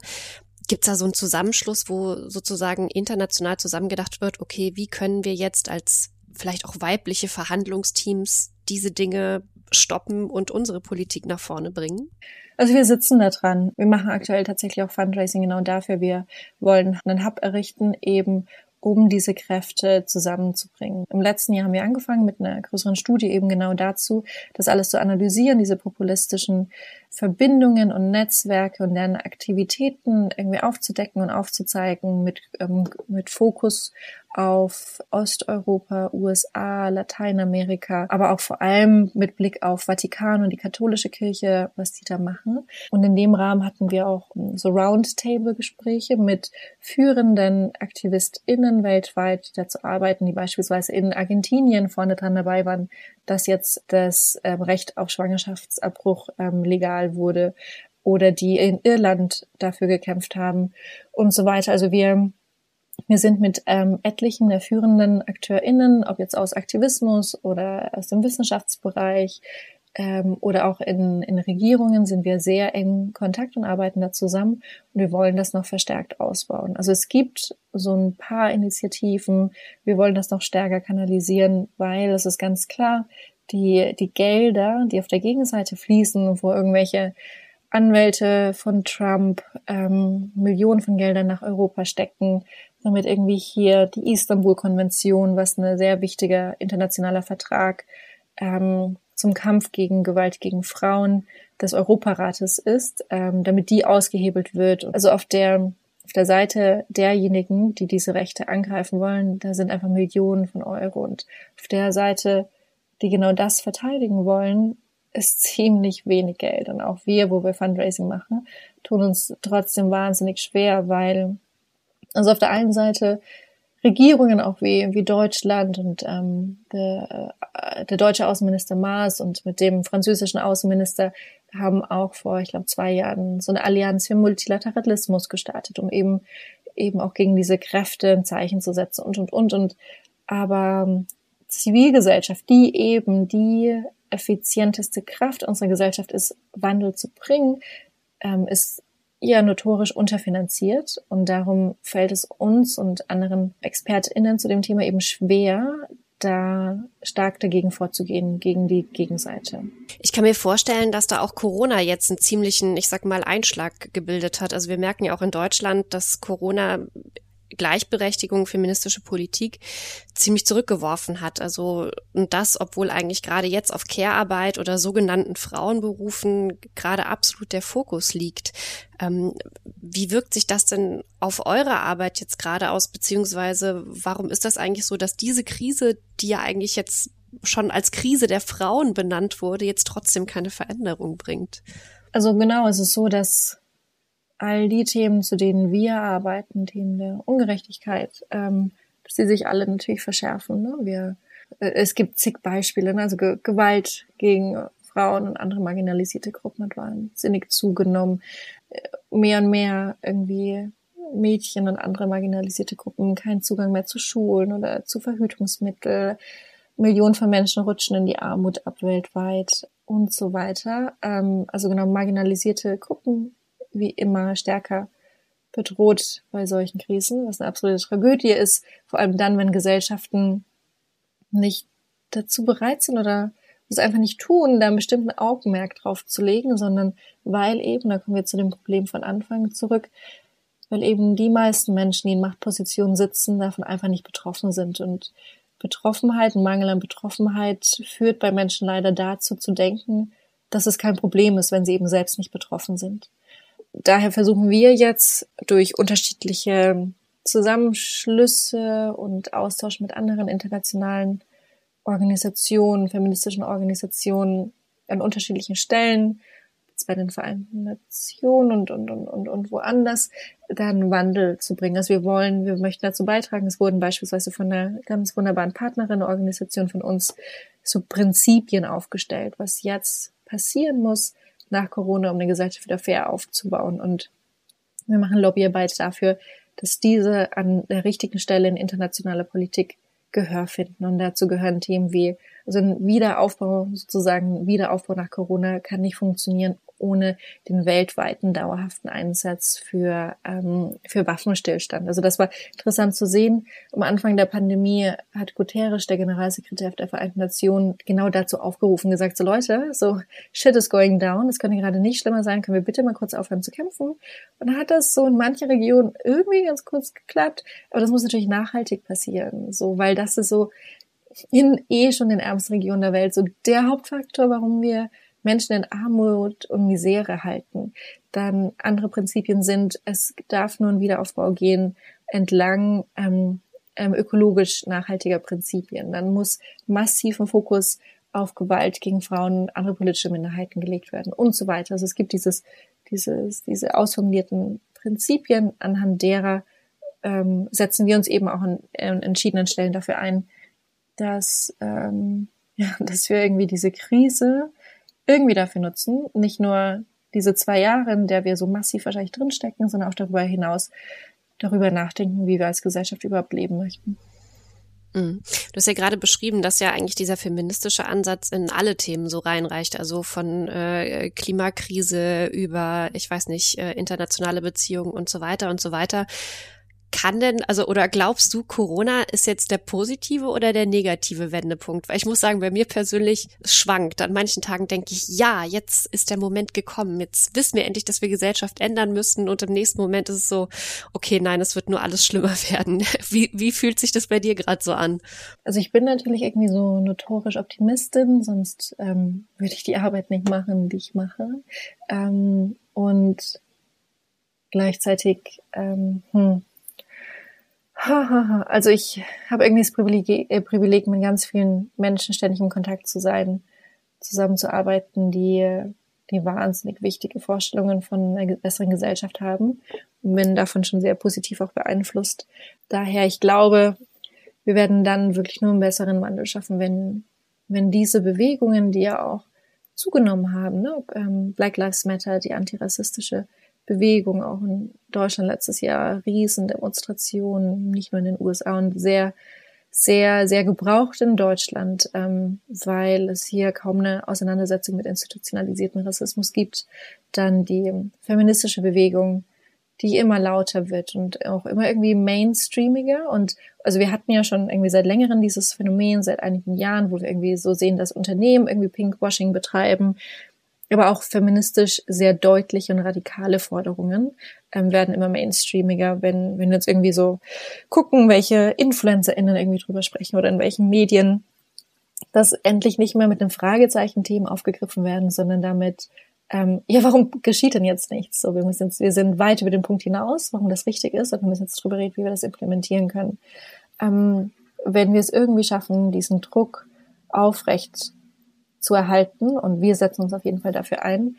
Gibt es da so einen Zusammenschluss, wo sozusagen international zusammengedacht wird, okay, wie können wir jetzt als vielleicht auch weibliche Verhandlungsteams diese Dinge stoppen und unsere Politik nach vorne bringen?
Also wir sitzen da dran. Wir machen aktuell tatsächlich auch Fundraising genau dafür. Wir wollen einen Hub errichten, eben um diese Kräfte zusammenzubringen. Im letzten Jahr haben wir angefangen mit einer größeren Studie eben genau dazu, das alles zu analysieren, diese populistischen Verbindungen und Netzwerke und deren Aktivitäten irgendwie aufzudecken und aufzuzeigen mit, ähm, mit Fokus auf Osteuropa, USA, Lateinamerika, aber auch vor allem mit Blick auf Vatikan und die katholische Kirche, was die da machen. Und in dem Rahmen hatten wir auch so Roundtable-Gespräche mit führenden AktivistInnen weltweit, die dazu arbeiten, die beispielsweise in Argentinien vorne dran dabei waren, dass jetzt das ähm, Recht auf Schwangerschaftsabbruch ähm, legal wurde oder die in Irland dafür gekämpft haben und so weiter. Also wir wir sind mit ähm, etlichen der führenden AkteurInnen, ob jetzt aus Aktivismus oder aus dem Wissenschaftsbereich ähm, oder auch in, in Regierungen, sind wir sehr eng Kontakt und arbeiten da zusammen und wir wollen das noch verstärkt ausbauen. Also es gibt so ein paar Initiativen, wir wollen das noch stärker kanalisieren, weil es ist ganz klar, die, die Gelder, die auf der Gegenseite fließen, wo irgendwelche Anwälte von Trump ähm, Millionen von Geldern nach Europa stecken, damit irgendwie hier die Istanbul-Konvention, was ein sehr wichtiger internationaler Vertrag ähm, zum Kampf gegen Gewalt gegen Frauen des Europarates ist, ähm, damit die ausgehebelt wird. Also auf der auf der Seite derjenigen, die diese Rechte angreifen wollen, da sind einfach Millionen von Euro. Und auf der Seite, die genau das verteidigen wollen, ist ziemlich wenig Geld. Und auch wir, wo wir Fundraising machen, tun uns trotzdem wahnsinnig schwer, weil also auf der einen Seite Regierungen auch wie, wie Deutschland und ähm, der, äh, der deutsche Außenminister Maas und mit dem französischen Außenminister haben auch vor, ich glaube, zwei Jahren so eine Allianz für Multilateralismus gestartet, um eben eben auch gegen diese Kräfte ein Zeichen zu setzen und und und und aber ähm, Zivilgesellschaft, die eben die effizienteste Kraft unserer Gesellschaft ist, Wandel zu bringen, ähm, ist eher notorisch unterfinanziert und darum fällt es uns und anderen ExpertInnen zu dem Thema eben schwer, da stark dagegen vorzugehen, gegen die Gegenseite.
Ich kann mir vorstellen, dass da auch Corona jetzt einen ziemlichen, ich sag mal, Einschlag gebildet hat. Also wir merken ja auch in Deutschland, dass Corona Gleichberechtigung, feministische Politik ziemlich zurückgeworfen hat. Also und das, obwohl eigentlich gerade jetzt auf Care-Arbeit oder sogenannten Frauenberufen gerade absolut der Fokus liegt. Ähm, wie wirkt sich das denn auf eure Arbeit jetzt gerade aus? Beziehungsweise warum ist das eigentlich so, dass diese Krise, die ja eigentlich jetzt schon als Krise der Frauen benannt wurde, jetzt trotzdem keine Veränderung bringt?
Also genau, es ist so, dass all die Themen, zu denen wir arbeiten, Themen der Ungerechtigkeit, ähm, dass die sich alle natürlich verschärfen. Ne? Wir, äh, es gibt zig Beispiele, ne? also Ge Gewalt gegen Frauen und andere marginalisierte Gruppen hat wahnsinnig zugenommen. Äh, mehr und mehr irgendwie Mädchen und andere marginalisierte Gruppen keinen Zugang mehr zu Schulen oder zu Verhütungsmitteln. Millionen von Menschen rutschen in die Armut ab weltweit und so weiter. Ähm, also genau marginalisierte Gruppen wie immer stärker bedroht bei solchen Krisen, was eine absolute Tragödie ist, vor allem dann, wenn Gesellschaften nicht dazu bereit sind oder es einfach nicht tun, da einen bestimmten Augenmerk drauf zu legen, sondern weil eben, da kommen wir zu dem Problem von Anfang zurück, weil eben die meisten Menschen, die in Machtpositionen sitzen, davon einfach nicht betroffen sind. Und Betroffenheit, Mangel an Betroffenheit führt bei Menschen leider dazu zu denken, dass es kein Problem ist, wenn sie eben selbst nicht betroffen sind. Daher versuchen wir jetzt durch unterschiedliche Zusammenschlüsse und Austausch mit anderen internationalen Organisationen, feministischen Organisationen an unterschiedlichen Stellen, bei den Vereinten Nationen und, und, und, und, und woanders, da einen Wandel zu bringen. Also wir wollen, wir möchten dazu beitragen. Es wurden beispielsweise von einer ganz wunderbaren Partnerin, Organisation von uns, so Prinzipien aufgestellt, was jetzt passieren muss nach Corona, um eine Gesellschaft wieder fair aufzubauen. Und wir machen Lobbyarbeit dafür, dass diese an der richtigen Stelle in internationaler Politik Gehör finden. Und dazu gehören Themen wie, also ein Wiederaufbau, sozusagen Wiederaufbau nach Corona kann nicht funktionieren ohne den weltweiten dauerhaften Einsatz für, ähm, für Waffenstillstand. Also das war interessant zu sehen. Am Anfang der Pandemie hat Guterres, der Generalsekretär der Vereinten Nationen, genau dazu aufgerufen, gesagt, so Leute, so shit is going down, es könnte gerade nicht schlimmer sein, können wir bitte mal kurz aufhören zu kämpfen? Und dann hat das so in manchen Regionen irgendwie ganz kurz geklappt, aber das muss natürlich nachhaltig passieren, so, weil das ist so in eh schon den ärmsten Regionen der Welt so der Hauptfaktor, warum wir Menschen in Armut und Misere halten. Dann andere Prinzipien sind, es darf nur ein Wiederaufbau gehen entlang ähm, ähm, ökologisch nachhaltiger Prinzipien. Dann muss massiven Fokus auf Gewalt gegen Frauen und andere politische Minderheiten gelegt werden und so weiter. Also es gibt dieses, dieses, diese ausformulierten Prinzipien, anhand derer ähm, setzen wir uns eben auch an, an entschiedenen Stellen dafür ein, dass, ähm, ja, dass wir irgendwie diese Krise irgendwie dafür nutzen, nicht nur diese zwei Jahre, in der wir so massiv wahrscheinlich drinstecken, sondern auch darüber hinaus darüber nachdenken, wie wir als Gesellschaft überhaupt leben möchten.
Mhm. Du hast ja gerade beschrieben, dass ja eigentlich dieser feministische Ansatz in alle Themen so reinreicht, also von äh, Klimakrise über, ich weiß nicht, äh, internationale Beziehungen und so weiter und so weiter kann denn, also oder glaubst du, Corona ist jetzt der positive oder der negative Wendepunkt? Weil ich muss sagen, bei mir persönlich schwankt. An manchen Tagen denke ich, ja, jetzt ist der Moment gekommen. Jetzt wissen wir endlich, dass wir Gesellschaft ändern müssen. Und im nächsten Moment ist es so, okay, nein, es wird nur alles schlimmer werden. Wie, wie fühlt sich das bei dir gerade so an?
Also ich bin natürlich irgendwie so notorisch Optimistin, sonst ähm, würde ich die Arbeit nicht machen, die ich mache. Ähm, und gleichzeitig, ähm, hm, also ich habe irgendwie das Privileg, äh, Privileg, mit ganz vielen Menschen ständig in Kontakt zu sein, zusammenzuarbeiten, die, die wahnsinnig wichtige Vorstellungen von einer besseren Gesellschaft haben und bin davon schon sehr positiv auch beeinflusst. Daher, ich glaube, wir werden dann wirklich nur einen besseren Wandel schaffen, wenn, wenn diese Bewegungen, die ja auch zugenommen haben, ne, ähm, Black Lives Matter, die antirassistische Bewegung, auch in Deutschland letztes Jahr Riesendemonstrationen, nicht nur in den USA und sehr, sehr, sehr gebraucht in Deutschland, ähm, weil es hier kaum eine Auseinandersetzung mit institutionalisierten Rassismus gibt. Dann die feministische Bewegung, die immer lauter wird und auch immer irgendwie mainstreamiger. Und also wir hatten ja schon irgendwie seit längerem dieses Phänomen, seit einigen Jahren, wo wir irgendwie so sehen, dass Unternehmen irgendwie Pinkwashing betreiben, aber auch feministisch sehr deutliche und radikale Forderungen ähm, werden immer mainstreamiger, wenn, wenn wir jetzt irgendwie so gucken, welche InfluencerInnen irgendwie drüber sprechen oder in welchen Medien, dass endlich nicht mehr mit dem Fragezeichen Themen aufgegriffen werden, sondern damit, ähm, ja, warum geschieht denn jetzt nichts? So, wir müssen jetzt, wir sind weit über den Punkt hinaus, warum das richtig ist, und wir müssen jetzt drüber reden, wie wir das implementieren können. Ähm, wenn wir es irgendwie schaffen, diesen Druck aufrecht zu erhalten und wir setzen uns auf jeden Fall dafür ein,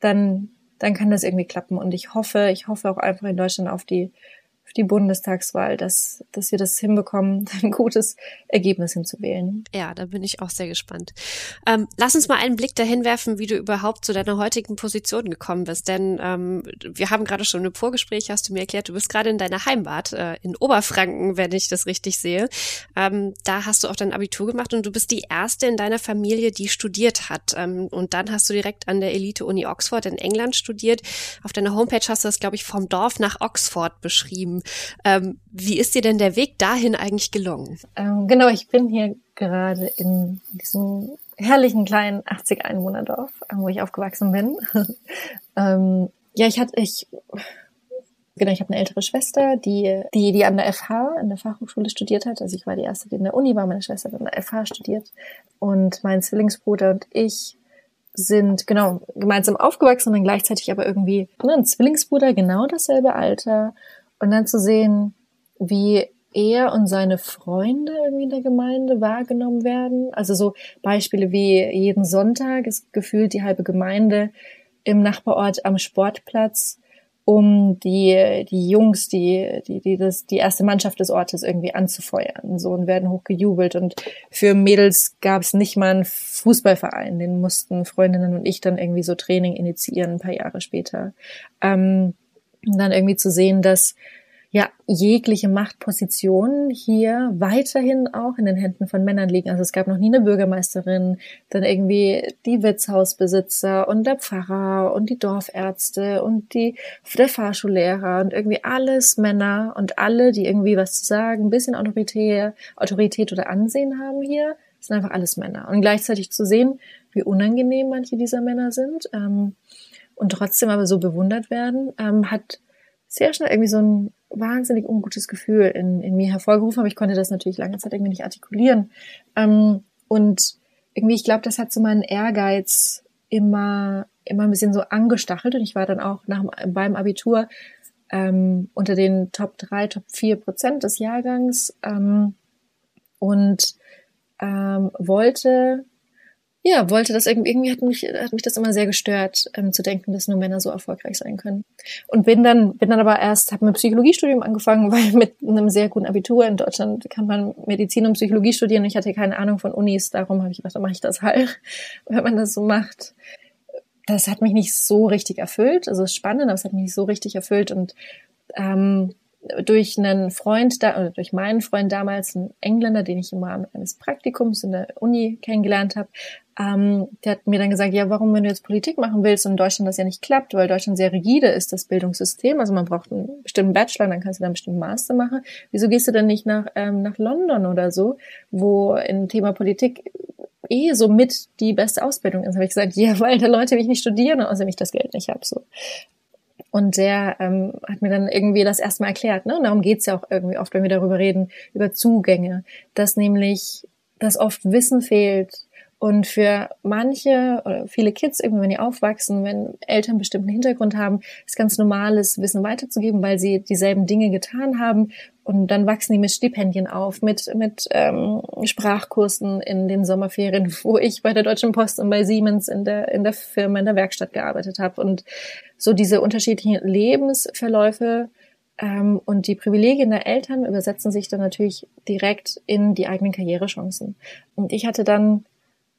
dann, dann kann das irgendwie klappen. Und ich hoffe, ich hoffe auch einfach in Deutschland auf die die Bundestagswahl, dass, dass wir das hinbekommen, ein gutes Ergebnis hinzuwählen.
Ja, da bin ich auch sehr gespannt. Ähm, lass uns mal einen Blick dahin werfen, wie du überhaupt zu deiner heutigen Position gekommen bist. Denn ähm, wir haben gerade schon im Vorgespräch, hast du mir erklärt, du bist gerade in deiner Heimat, äh, in Oberfranken, wenn ich das richtig sehe. Ähm, da hast du auch dein Abitur gemacht und du bist die erste in deiner Familie, die studiert hat. Ähm, und dann hast du direkt an der Elite-Uni Oxford in England studiert. Auf deiner Homepage hast du das, glaube ich, vom Dorf nach Oxford beschrieben. Ähm, wie ist dir denn der Weg dahin eigentlich gelungen?
Ähm, genau, ich bin hier gerade in diesem herrlichen kleinen 80 Einwohnerdorf, ähm, wo ich aufgewachsen bin. ähm, ja, ich hatte ich genau, ich habe eine ältere Schwester, die die die an der FH, an der Fachhochschule studiert hat. Also ich war die erste, die in der Uni war, meine Schwester hat an der FH studiert und mein Zwillingsbruder und ich sind genau gemeinsam aufgewachsen und dann gleichzeitig aber irgendwie ne, ein Zwillingsbruder, genau dasselbe Alter und dann zu sehen, wie er und seine Freunde irgendwie in der Gemeinde wahrgenommen werden. Also so Beispiele wie jeden Sonntag ist gefühlt die halbe Gemeinde im Nachbarort am Sportplatz, um die, die Jungs, die, die, die, das, die erste Mannschaft des Ortes irgendwie anzufeuern. So und werden hochgejubelt. Und für Mädels gab es nicht mal einen Fußballverein. Den mussten Freundinnen und ich dann irgendwie so Training initiieren, ein paar Jahre später. Ähm, und dann irgendwie zu sehen, dass ja jegliche Machtpositionen hier weiterhin auch in den Händen von Männern liegen. Also es gab noch nie eine Bürgermeisterin, dann irgendwie die Wirtshausbesitzer und der Pfarrer und die Dorfärzte und die der Fahrschullehrer und irgendwie alles Männer und alle, die irgendwie was zu sagen, ein bisschen Autorität, Autorität oder Ansehen haben hier, sind einfach alles Männer. Und gleichzeitig zu sehen, wie unangenehm manche dieser Männer sind. Ähm, und trotzdem aber so bewundert werden, ähm, hat sehr schnell irgendwie so ein wahnsinnig ungutes Gefühl in, in mir hervorgerufen, aber ich konnte das natürlich lange Zeit irgendwie nicht artikulieren. Ähm, und irgendwie, ich glaube, das hat so meinen Ehrgeiz immer, immer ein bisschen so angestachelt und ich war dann auch nach, beim Abitur ähm, unter den Top 3, Top 4 Prozent des Jahrgangs ähm, und ähm, wollte ja, wollte das irgendwie, irgendwie hat mich, hat mich das immer sehr gestört, ähm, zu denken, dass nur Männer so erfolgreich sein können. Und bin dann, bin dann aber erst, habe mit Psychologiestudium angefangen, weil mit einem sehr guten Abitur in Deutschland kann man Medizin und Psychologie studieren. Ich hatte keine Ahnung von Unis, darum habe ich gedacht, dann mache ich das halt, wenn man das so macht. Das hat mich nicht so richtig erfüllt. Also spannend, aber es hat mich nicht so richtig erfüllt und ähm, durch einen Freund da, oder durch meinen Freund damals, einen Engländer, den ich im Rahmen eines Praktikums in der Uni kennengelernt habe, ähm, der hat mir dann gesagt, ja, warum, wenn du jetzt Politik machen willst und in Deutschland das ja nicht klappt, weil Deutschland sehr rigide ist, das Bildungssystem, also man braucht einen bestimmten Bachelor, dann kannst du dann einen bestimmten Master machen. Wieso gehst du denn nicht nach, ähm, nach London oder so, wo im Thema Politik eh so mit die beste Ausbildung ist? Habe ich gesagt, ja, weil da Leute wie ich nicht studieren, außerdem ich das Geld nicht habe. So. Und der ähm, hat mir dann irgendwie das erstmal erklärt. Ne? Und darum geht's ja auch irgendwie oft, wenn wir darüber reden, über Zugänge, dass nämlich dass oft Wissen fehlt, und für manche oder viele Kids, irgendwie, wenn die aufwachsen, wenn Eltern einen bestimmten Hintergrund haben, ist ganz normales Wissen weiterzugeben, weil sie dieselben Dinge getan haben. Und dann wachsen die mit Stipendien auf, mit, mit ähm, Sprachkursen in den Sommerferien, wo ich bei der Deutschen Post und bei Siemens in der, in der Firma, in der Werkstatt gearbeitet habe. Und so diese unterschiedlichen Lebensverläufe ähm, und die Privilegien der Eltern übersetzen sich dann natürlich direkt in die eigenen Karrierechancen. Und ich hatte dann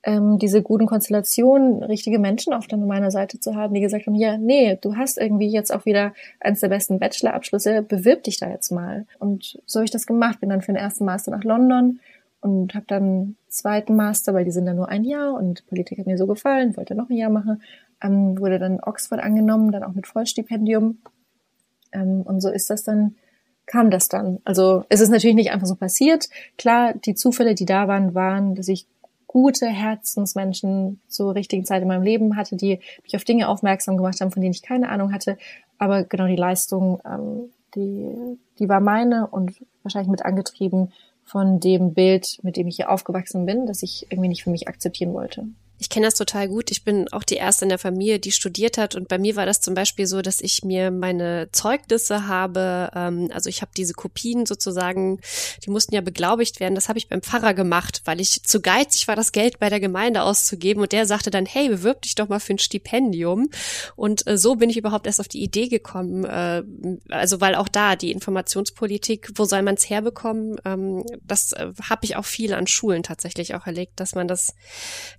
ähm, diese guten Konstellationen, richtige Menschen auf meiner Seite zu haben, die gesagt haben, ja, nee, du hast irgendwie jetzt auch wieder eines der besten Bachelorabschlüsse, bewirb dich da jetzt mal. Und so habe ich das gemacht, bin dann für den ersten Master nach London und habe dann einen zweiten Master, weil die sind dann nur ein Jahr und Politik hat mir so gefallen, wollte noch ein Jahr machen, ähm, wurde dann Oxford angenommen, dann auch mit Vollstipendium. Ähm, und so ist das dann kam das dann. Also es ist natürlich nicht einfach so passiert. Klar, die Zufälle, die da waren, waren, dass ich gute Herzensmenschen zur richtigen Zeit in meinem Leben hatte, die mich auf Dinge aufmerksam gemacht haben, von denen ich keine Ahnung hatte. Aber genau die Leistung, ähm, die, die war meine und wahrscheinlich mit angetrieben von dem Bild, mit dem ich hier aufgewachsen bin, das ich irgendwie nicht für mich akzeptieren wollte.
Ich kenne das total gut. Ich bin auch die erste in der Familie, die studiert hat. Und bei mir war das zum Beispiel so, dass ich mir meine Zeugnisse habe. Ähm, also ich habe diese Kopien sozusagen, die mussten ja beglaubigt werden. Das habe ich beim Pfarrer gemacht, weil ich zu geizig war, das Geld bei der Gemeinde auszugeben. Und der sagte dann, hey, bewirb dich doch mal für ein Stipendium. Und äh, so bin ich überhaupt erst auf die Idee gekommen. Äh, also weil auch da die Informationspolitik, wo soll man es herbekommen? Ähm, das äh, habe ich auch viel an Schulen tatsächlich auch erlegt, dass man das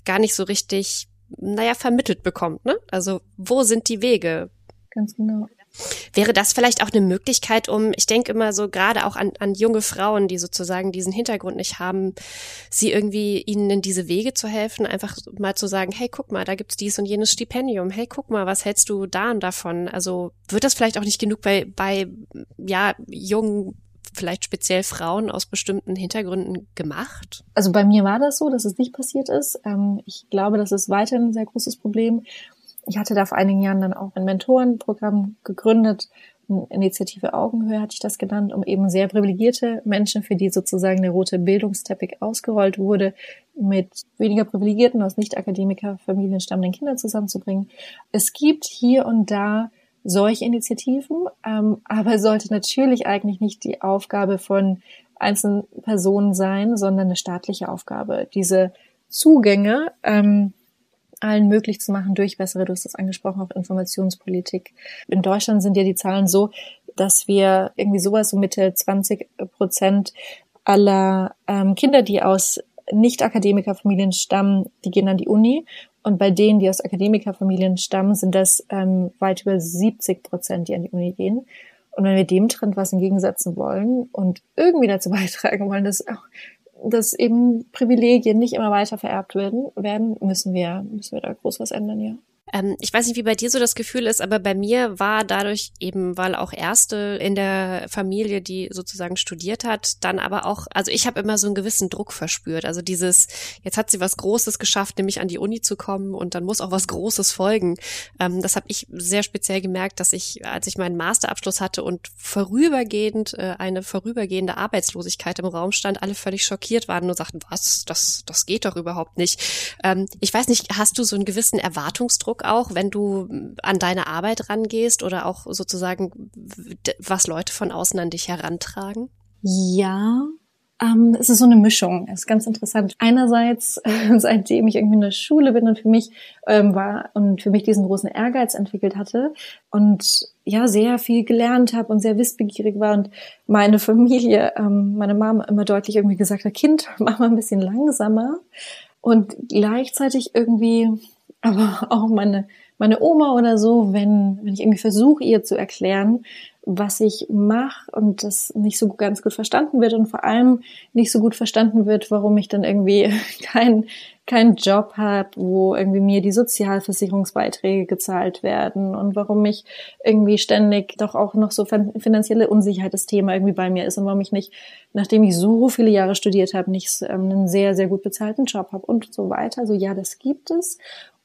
gar nicht so richtig, naja, vermittelt bekommt. Ne? Also wo sind die Wege?
Ganz genau.
Wäre das vielleicht auch eine Möglichkeit, um, ich denke immer so gerade auch an, an junge Frauen, die sozusagen diesen Hintergrund nicht haben, sie irgendwie ihnen in diese Wege zu helfen, einfach mal zu sagen, hey, guck mal, da gibt's dies und jenes Stipendium, hey, guck mal, was hältst du da und davon? Also wird das vielleicht auch nicht genug bei, bei ja, jungen vielleicht speziell Frauen aus bestimmten Hintergründen gemacht?
Also bei mir war das so, dass es nicht passiert ist. Ähm, ich glaube, das ist weiterhin ein sehr großes Problem. Ich hatte da vor einigen Jahren dann auch ein Mentorenprogramm gegründet. Initiative Augenhöhe hatte ich das genannt, um eben sehr privilegierte Menschen, für die sozusagen der rote Bildungsteppich ausgerollt wurde, mit weniger privilegierten aus Nicht-Akademiker-Familien stammenden Kindern zusammenzubringen. Es gibt hier und da solche Initiativen, ähm, aber sollte natürlich eigentlich nicht die Aufgabe von einzelnen Personen sein, sondern eine staatliche Aufgabe, diese Zugänge ähm, allen möglich zu machen durch bessere, du hast es angesprochen, auch Informationspolitik. In Deutschland sind ja die Zahlen so, dass wir irgendwie sowas so Mitte 20 Prozent aller ähm, Kinder, die aus Nicht-Akademikerfamilien stammen, die gehen an die Uni und bei denen, die aus Akademikerfamilien stammen, sind das ähm, weit über 70 Prozent, die an die Uni gehen. Und wenn wir dem Trend was entgegensetzen wollen und irgendwie dazu beitragen wollen, dass dass eben Privilegien nicht immer weiter vererbt werden, werden müssen wir, müssen wir da groß was ändern, ja.
Ähm, ich weiß nicht, wie bei dir so das Gefühl ist, aber bei mir war dadurch eben, weil auch erste in der Familie, die sozusagen studiert hat, dann aber auch, also ich habe immer so einen gewissen Druck verspürt. Also dieses, jetzt hat sie was Großes geschafft, nämlich an die Uni zu kommen und dann muss auch was Großes folgen. Ähm, das habe ich sehr speziell gemerkt, dass ich, als ich meinen Masterabschluss hatte und vorübergehend äh, eine vorübergehende Arbeitslosigkeit im Raum stand, alle völlig schockiert waren und sagten, was, das, das geht doch überhaupt nicht. Ähm, ich weiß nicht, hast du so einen gewissen Erwartungsdruck Eindruck auch, wenn du an deine Arbeit rangehst oder auch sozusagen, was Leute von außen an dich herantragen?
Ja, ähm, es ist so eine Mischung. Es ist ganz interessant. Einerseits, seitdem ich irgendwie in der Schule bin und für mich ähm, war und für mich diesen großen Ehrgeiz entwickelt hatte und ja sehr viel gelernt habe und sehr wissbegierig war und meine Familie, ähm, meine Mama immer deutlich irgendwie gesagt hat, Kind, mach mal ein bisschen langsamer und gleichzeitig irgendwie aber auch meine, meine Oma oder so, wenn, wenn ich irgendwie versuche, ihr zu erklären, was ich mache und das nicht so ganz gut verstanden wird und vor allem nicht so gut verstanden wird, warum ich dann irgendwie keinen keinen Job habe, wo irgendwie mir die Sozialversicherungsbeiträge gezahlt werden und warum ich irgendwie ständig doch auch noch so finanzielle Unsicherheit das Thema irgendwie bei mir ist und warum ich nicht, nachdem ich so viele Jahre studiert habe, nicht ähm, einen sehr, sehr gut bezahlten Job habe und so weiter. Also ja, das gibt es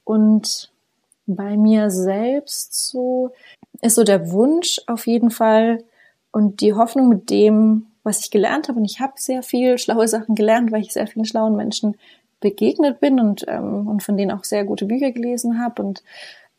und bei mir selbst so ist so der Wunsch auf jeden Fall und die Hoffnung mit dem, was ich gelernt habe. Und ich habe sehr viel schlaue Sachen gelernt, weil ich sehr vielen schlauen Menschen begegnet bin und, ähm, und von denen auch sehr gute Bücher gelesen habe und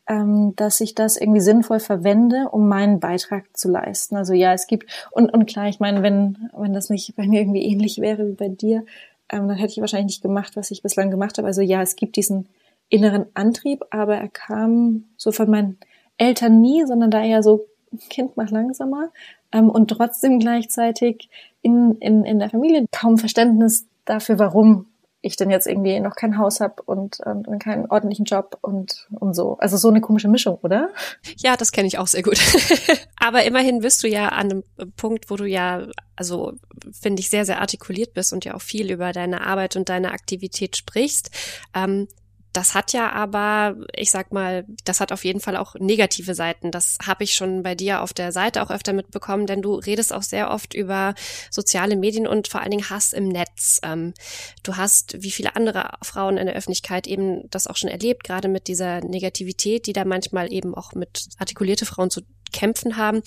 ähm, dass ich das irgendwie sinnvoll verwende, um meinen Beitrag zu leisten. Also ja, es gibt und und klar, ich meine, wenn wenn das nicht bei mir irgendwie ähnlich wäre wie bei dir, ähm, dann hätte ich wahrscheinlich nicht gemacht, was ich bislang gemacht habe. Also ja, es gibt diesen inneren Antrieb, aber er kam so von meinen Eltern nie, sondern da eher so, Kind mach langsamer ähm, und trotzdem gleichzeitig in, in, in der Familie kaum Verständnis dafür, warum ich denn jetzt irgendwie noch kein Haus habe und, und, und keinen ordentlichen Job und, und so. Also so eine komische Mischung, oder?
Ja, das kenne ich auch sehr gut. Aber immerhin bist du ja an einem Punkt, wo du ja, also finde ich, sehr, sehr artikuliert bist und ja auch viel über deine Arbeit und deine Aktivität sprichst. Ähm, das hat ja aber, ich sag mal, das hat auf jeden Fall auch negative Seiten. Das habe ich schon bei dir auf der Seite auch öfter mitbekommen, denn du redest auch sehr oft über soziale Medien und vor allen Dingen Hass im Netz. Ähm, du hast, wie viele andere Frauen in der Öffentlichkeit eben das auch schon erlebt, gerade mit dieser Negativität, die da manchmal eben auch mit artikulierte Frauen zu kämpfen haben.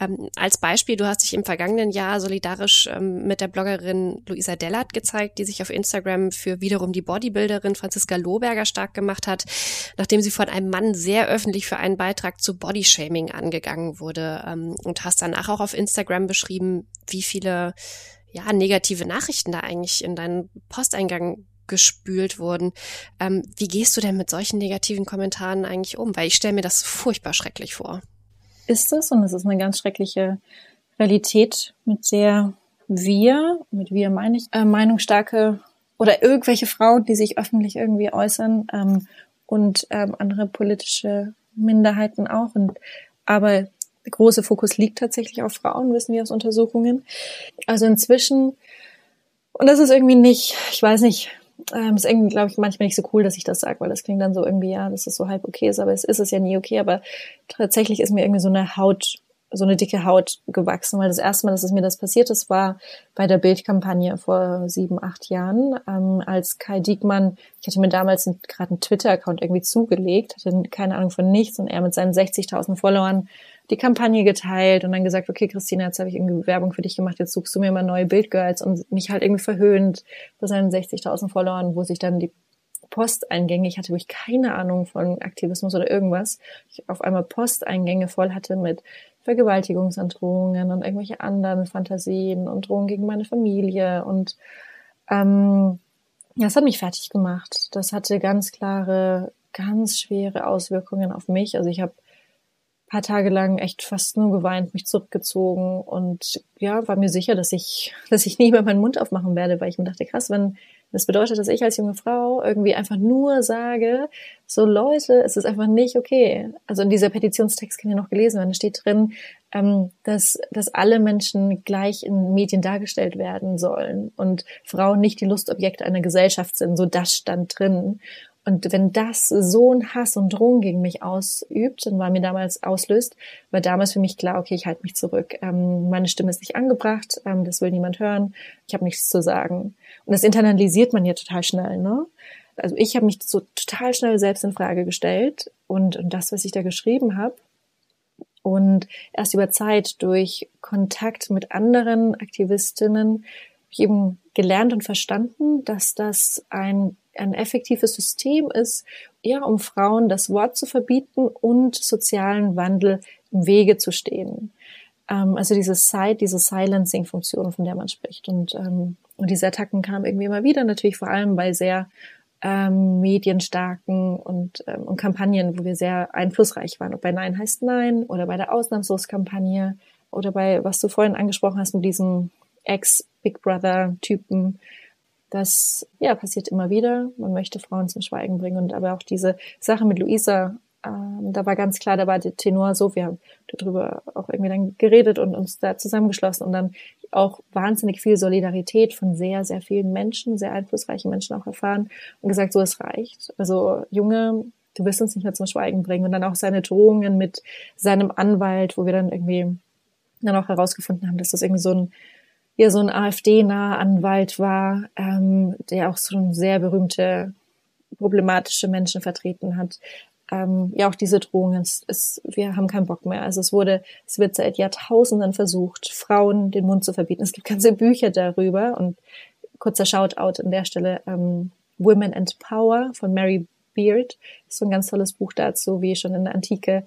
Ähm, als Beispiel, du hast dich im vergangenen Jahr solidarisch ähm, mit der Bloggerin Luisa Dellert gezeigt, die sich auf Instagram für wiederum die Bodybuilderin Franziska Lohberger stark gemacht hat, nachdem sie von einem Mann sehr öffentlich für einen Beitrag zu Bodyshaming angegangen wurde ähm, und hast danach auch auf Instagram beschrieben, wie viele ja, negative Nachrichten da eigentlich in deinen Posteingang gespült wurden. Ähm, wie gehst du denn mit solchen negativen Kommentaren eigentlich um? Weil ich stelle mir das furchtbar schrecklich vor.
Ist es und es ist eine ganz schreckliche Realität mit sehr wir, mit wir meine ich, äh, meinungsstarke oder irgendwelche Frauen, die sich öffentlich irgendwie äußern ähm, und ähm, andere politische Minderheiten auch. Und aber der große Fokus liegt tatsächlich auf Frauen, wissen wir aus Untersuchungen. Also inzwischen, und das ist irgendwie nicht, ich weiß nicht, ähm, ist irgendwie, glaube ich, manchmal nicht so cool, dass ich das sage, weil das klingt dann so irgendwie, ja, dass es so halb okay ist, aber es ist es ja nie okay. Aber tatsächlich ist mir irgendwie so eine Haut, so eine dicke Haut gewachsen, weil das erste Mal, dass es mir das passiert ist, war bei der Bildkampagne vor sieben, acht Jahren, ähm, als Kai Diekmann, ich hatte mir damals gerade einen Twitter-Account irgendwie zugelegt, hatte keine Ahnung von nichts und er mit seinen 60.000 Followern die Kampagne geteilt und dann gesagt, okay, Christina, jetzt habe ich irgendwie Werbung für dich gemacht, jetzt suchst du mir mal neue Bildgirls und mich halt irgendwie verhöhnt bei seinen 60.000 Followern, wo sich dann die Posteingänge, ich hatte wirklich keine Ahnung von Aktivismus oder irgendwas, ich auf einmal Posteingänge voll hatte mit Vergewaltigungsandrohungen und irgendwelche anderen Fantasien und Drohungen gegen meine Familie und ähm, das hat mich fertig gemacht. Das hatte ganz klare, ganz schwere Auswirkungen auf mich. Also ich habe paar Tage lang echt fast nur geweint, mich zurückgezogen und ja, war mir sicher, dass ich, dass ich nie mehr meinen Mund aufmachen werde, weil ich mir dachte, krass, wenn das bedeutet, dass ich als junge Frau irgendwie einfach nur sage, so Leute, es ist einfach nicht okay. Also in dieser Petitionstext kann ja noch gelesen werden, da steht drin, ähm, dass, dass alle Menschen gleich in Medien dargestellt werden sollen und Frauen nicht die Lustobjekte einer Gesellschaft sind. So das stand drin. Und wenn das so ein Hass und Drohung gegen mich ausübt, dann war mir damals auslöst, war damals für mich klar, okay, ich halte mich zurück. Ähm, meine Stimme ist nicht angebracht, ähm, das will niemand hören, ich habe nichts zu sagen. Und das internalisiert man ja total schnell, ne? Also ich habe mich so total schnell selbst in Frage gestellt und, und das, was ich da geschrieben habe, und erst über Zeit durch Kontakt mit anderen Aktivistinnen habe ich eben gelernt und verstanden, dass das ein ein effektives System ist, ja, um Frauen das Wort zu verbieten und sozialen Wandel im Wege zu stehen. Ähm, also diese Side, diese Silencing-Funktion, von der man spricht. Und, ähm, und diese Attacken kamen irgendwie immer wieder, natürlich vor allem bei sehr ähm, medienstarken und, ähm, und Kampagnen, wo wir sehr einflussreich waren. Ob bei Nein heißt Nein oder bei der Ausnahmslos-Kampagne oder bei, was du vorhin angesprochen hast, mit diesem Ex-Big Brother-Typen, das ja passiert immer wieder. Man möchte Frauen zum Schweigen bringen und aber auch diese Sache mit Luisa, ähm, da war ganz klar, da war der Tenor so, wir haben darüber auch irgendwie dann geredet und uns da zusammengeschlossen und dann auch wahnsinnig viel Solidarität von sehr, sehr vielen Menschen, sehr einflussreichen Menschen auch erfahren und gesagt, so es reicht. Also Junge, du wirst uns nicht mehr zum Schweigen bringen und dann auch seine Drohungen mit seinem Anwalt, wo wir dann irgendwie dann auch herausgefunden haben, dass das irgendwie so ein ja so ein AfD-naher Anwalt war, ähm, der auch so sehr berühmte problematische Menschen vertreten hat. Ähm, ja, auch diese Drohungen, es, es, wir haben keinen Bock mehr. Also es wurde, es wird seit Jahrtausenden versucht, Frauen den Mund zu verbieten. Es gibt ganze Bücher darüber und kurzer Shoutout an der Stelle, ähm, Women and Power von Mary Beard, ist so ein ganz tolles Buch dazu, wie schon in der Antike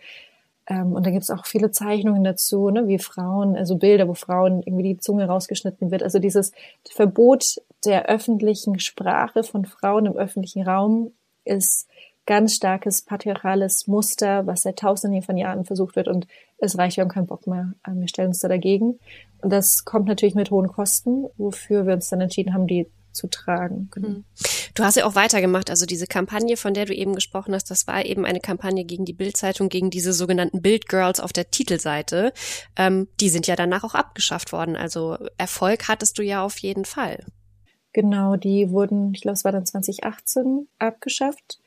ähm, und da gibt es auch viele Zeichnungen dazu, ne, wie Frauen, also Bilder, wo Frauen irgendwie die Zunge rausgeschnitten wird. Also dieses Verbot der öffentlichen Sprache von Frauen im öffentlichen Raum ist ganz starkes patriarchales Muster, was seit tausenden von Jahren versucht wird und es reicht, wir haben keinen Bock mehr. Ähm, wir stellen uns da dagegen. Und das kommt natürlich mit hohen Kosten, wofür wir uns dann entschieden haben, die zu tragen.
Genau. Hm. Du hast ja auch weitergemacht. Also diese Kampagne, von der du eben gesprochen hast, das war eben eine Kampagne gegen die Bildzeitung, gegen diese sogenannten Bildgirls auf der Titelseite. Ähm, die sind ja danach auch abgeschafft worden. Also Erfolg hattest du ja auf jeden Fall.
Genau, die wurden, ich glaube, es war dann 2018 abgeschafft.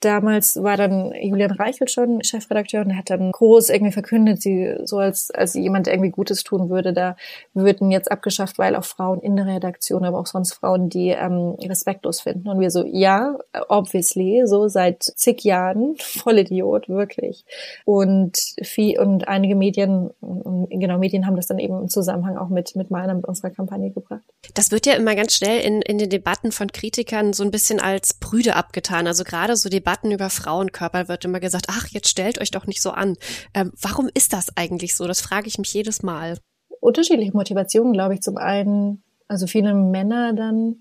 Damals war dann Julian Reichelt schon Chefredakteur und hat dann groß irgendwie verkündet, sie so als, als jemand, irgendwie Gutes tun würde, da würden jetzt abgeschafft, weil auch Frauen in der Redaktion, aber auch sonst Frauen, die ähm, respektlos finden. Und wir so, ja, obviously, so seit zig Jahren, voll Idiot, wirklich. Und viel, und einige Medien, genau, Medien haben das dann eben im Zusammenhang auch mit, mit meiner, mit unserer Kampagne gebracht.
Das wird ja immer ganz schnell in, in den Debatten von Kritikern so ein bisschen als Brüde abgetan. Also gerade so Debatten Debatten über Frauenkörper wird immer gesagt, ach, jetzt stellt euch doch nicht so an. Ähm, warum ist das eigentlich so? Das frage ich mich jedes Mal.
Unterschiedliche Motivationen, glaube ich. Zum einen, also viele Männer dann,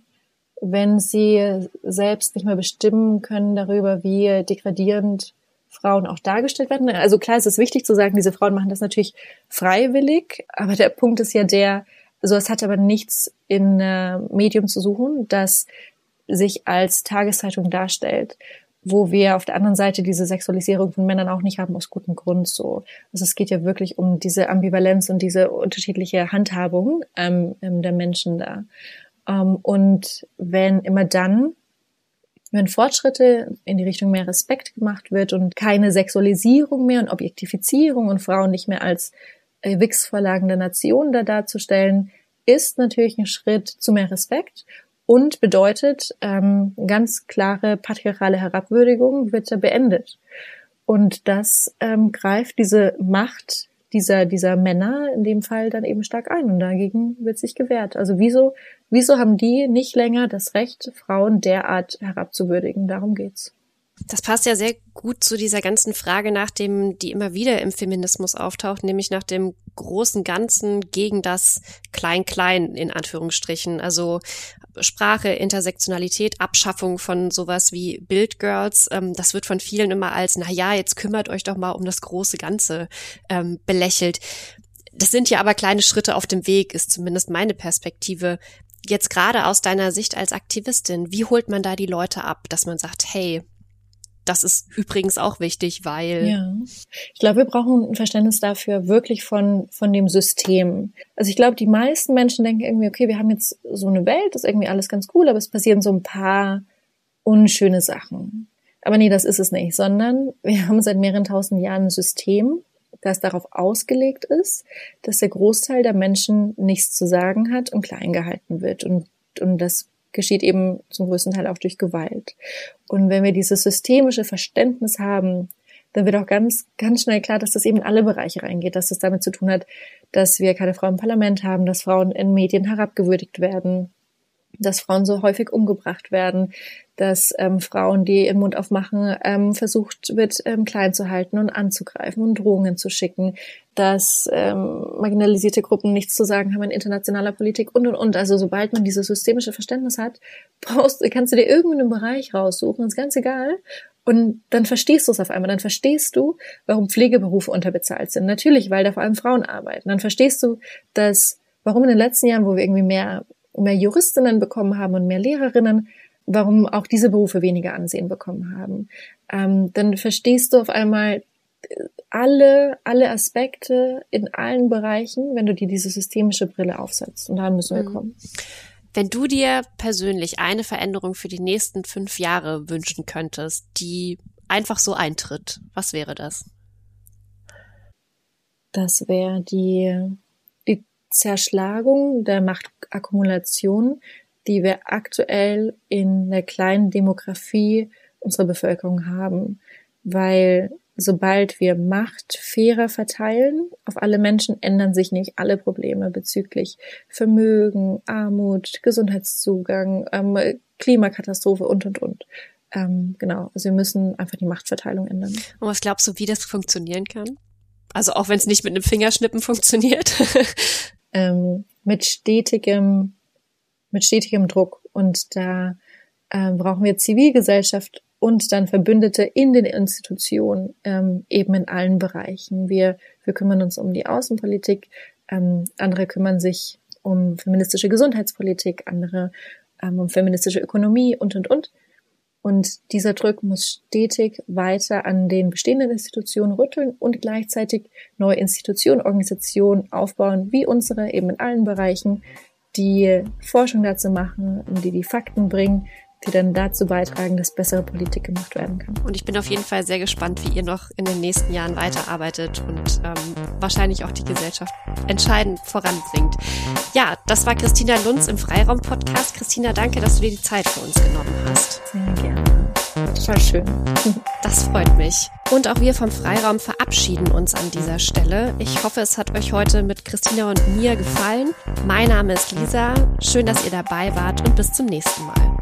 wenn sie selbst nicht mehr bestimmen können darüber, wie degradierend Frauen auch dargestellt werden. Also klar, es ist wichtig zu sagen, diese Frauen machen das natürlich freiwillig, aber der Punkt ist ja der, also es hat aber nichts in äh, Medium zu suchen, das sich als Tageszeitung darstellt wo wir auf der anderen Seite diese Sexualisierung von Männern auch nicht haben, aus gutem Grund so. Also es geht ja wirklich um diese Ambivalenz und diese unterschiedliche Handhabung ähm, ähm, der Menschen da. Ähm, und wenn immer dann, wenn Fortschritte in die Richtung mehr Respekt gemacht wird und keine Sexualisierung mehr und Objektifizierung und Frauen nicht mehr als äh, Wix-Vorlagen der Nation da darzustellen, ist natürlich ein Schritt zu mehr Respekt und bedeutet, ähm, ganz klare patriarchale Herabwürdigung wird da beendet. Und das ähm, greift diese Macht dieser, dieser Männer in dem Fall dann eben stark ein und dagegen wird sich gewehrt. Also wieso, wieso haben die nicht länger das Recht, Frauen derart herabzuwürdigen? Darum geht's.
Das passt ja sehr gut zu dieser ganzen Frage nach dem, die immer wieder im Feminismus auftaucht, nämlich nach dem großen Ganzen gegen das Klein-Klein in Anführungsstrichen. Also Sprache, Intersektionalität, Abschaffung von sowas wie Bildgirls. Ähm, das wird von vielen immer als, na ja, jetzt kümmert euch doch mal um das große Ganze ähm, belächelt. Das sind ja aber kleine Schritte auf dem Weg, ist zumindest meine Perspektive. Jetzt gerade aus deiner Sicht als Aktivistin, wie holt man da die Leute ab, dass man sagt, hey, das ist übrigens auch wichtig, weil.
Ja. Ich glaube, wir brauchen ein Verständnis dafür wirklich von, von dem System. Also ich glaube, die meisten Menschen denken irgendwie, okay, wir haben jetzt so eine Welt, das ist irgendwie alles ganz cool, aber es passieren so ein paar unschöne Sachen. Aber nee, das ist es nicht, sondern wir haben seit mehreren tausend Jahren ein System, das darauf ausgelegt ist, dass der Großteil der Menschen nichts zu sagen hat und klein gehalten wird. Und, und das geschieht eben zum größten Teil auch durch Gewalt. Und wenn wir dieses systemische Verständnis haben, dann wird auch ganz, ganz schnell klar, dass das eben in alle Bereiche reingeht, dass das damit zu tun hat, dass wir keine Frauen im Parlament haben, dass Frauen in Medien herabgewürdigt werden, dass Frauen so häufig umgebracht werden, dass ähm, Frauen, die ihren Mund aufmachen, ähm, versucht wird, ähm, klein zu halten und anzugreifen und Drohungen zu schicken, dass ähm, marginalisierte Gruppen nichts zu sagen haben in internationaler Politik und und und. Also sobald man dieses systemische Verständnis hat, brauchst, kannst du dir irgendeinen Bereich raussuchen, ist ganz egal. Und dann verstehst du es auf einmal. Dann verstehst du, warum Pflegeberufe unterbezahlt sind. Natürlich, weil da vor allem Frauen arbeiten. Dann verstehst du, dass warum in den letzten Jahren, wo wir irgendwie mehr mehr Juristinnen bekommen haben und mehr Lehrerinnen, warum auch diese Berufe weniger Ansehen bekommen haben. Ähm, dann verstehst du auf einmal äh, alle, alle Aspekte in allen Bereichen, wenn du dir diese systemische Brille aufsetzt. Und daran müssen wir mhm. kommen.
Wenn du dir persönlich eine Veränderung für die nächsten fünf Jahre wünschen könntest, die einfach so eintritt, was wäre das?
Das wäre die Zerschlagung der Machtakkumulation, die wir aktuell in der kleinen Demografie unserer Bevölkerung haben. Weil sobald wir Macht fairer verteilen auf alle Menschen, ändern sich nicht alle Probleme bezüglich Vermögen, Armut, Gesundheitszugang, ähm, Klimakatastrophe und, und, und. Ähm, genau, also wir müssen einfach die Machtverteilung ändern.
Und was glaubst du, wie das funktionieren kann? Also auch wenn es nicht mit einem Fingerschnippen funktioniert.
ähm, mit stetigem, mit stetigem Druck. Und da ähm, brauchen wir Zivilgesellschaft und dann Verbündete in den Institutionen, ähm, eben in allen Bereichen. Wir, wir kümmern uns um die Außenpolitik, ähm, andere kümmern sich um feministische Gesundheitspolitik, andere ähm, um feministische Ökonomie und, und, und. Und dieser Druck muss stetig weiter an den bestehenden Institutionen rütteln und gleichzeitig neue Institutionen, Organisationen aufbauen, wie unsere, eben in allen Bereichen, die Forschung dazu machen, die die Fakten bringen, die dann dazu beitragen, dass bessere Politik gemacht werden kann.
Und ich bin auf jeden Fall sehr gespannt, wie ihr noch in den nächsten Jahren weiterarbeitet und ähm, wahrscheinlich auch die Gesellschaft entscheidend voranbringt. Ja, das war Christina Lunz im Freiraum-Podcast. Christina, danke, dass du dir die Zeit für uns genommen hast.
Sehr gerne. Total schön.
Das freut mich. Und auch wir vom Freiraum verabschieden uns an dieser Stelle. Ich hoffe, es hat euch heute mit Christina und mir gefallen. Mein Name ist Lisa. Schön, dass ihr dabei wart und bis zum nächsten Mal.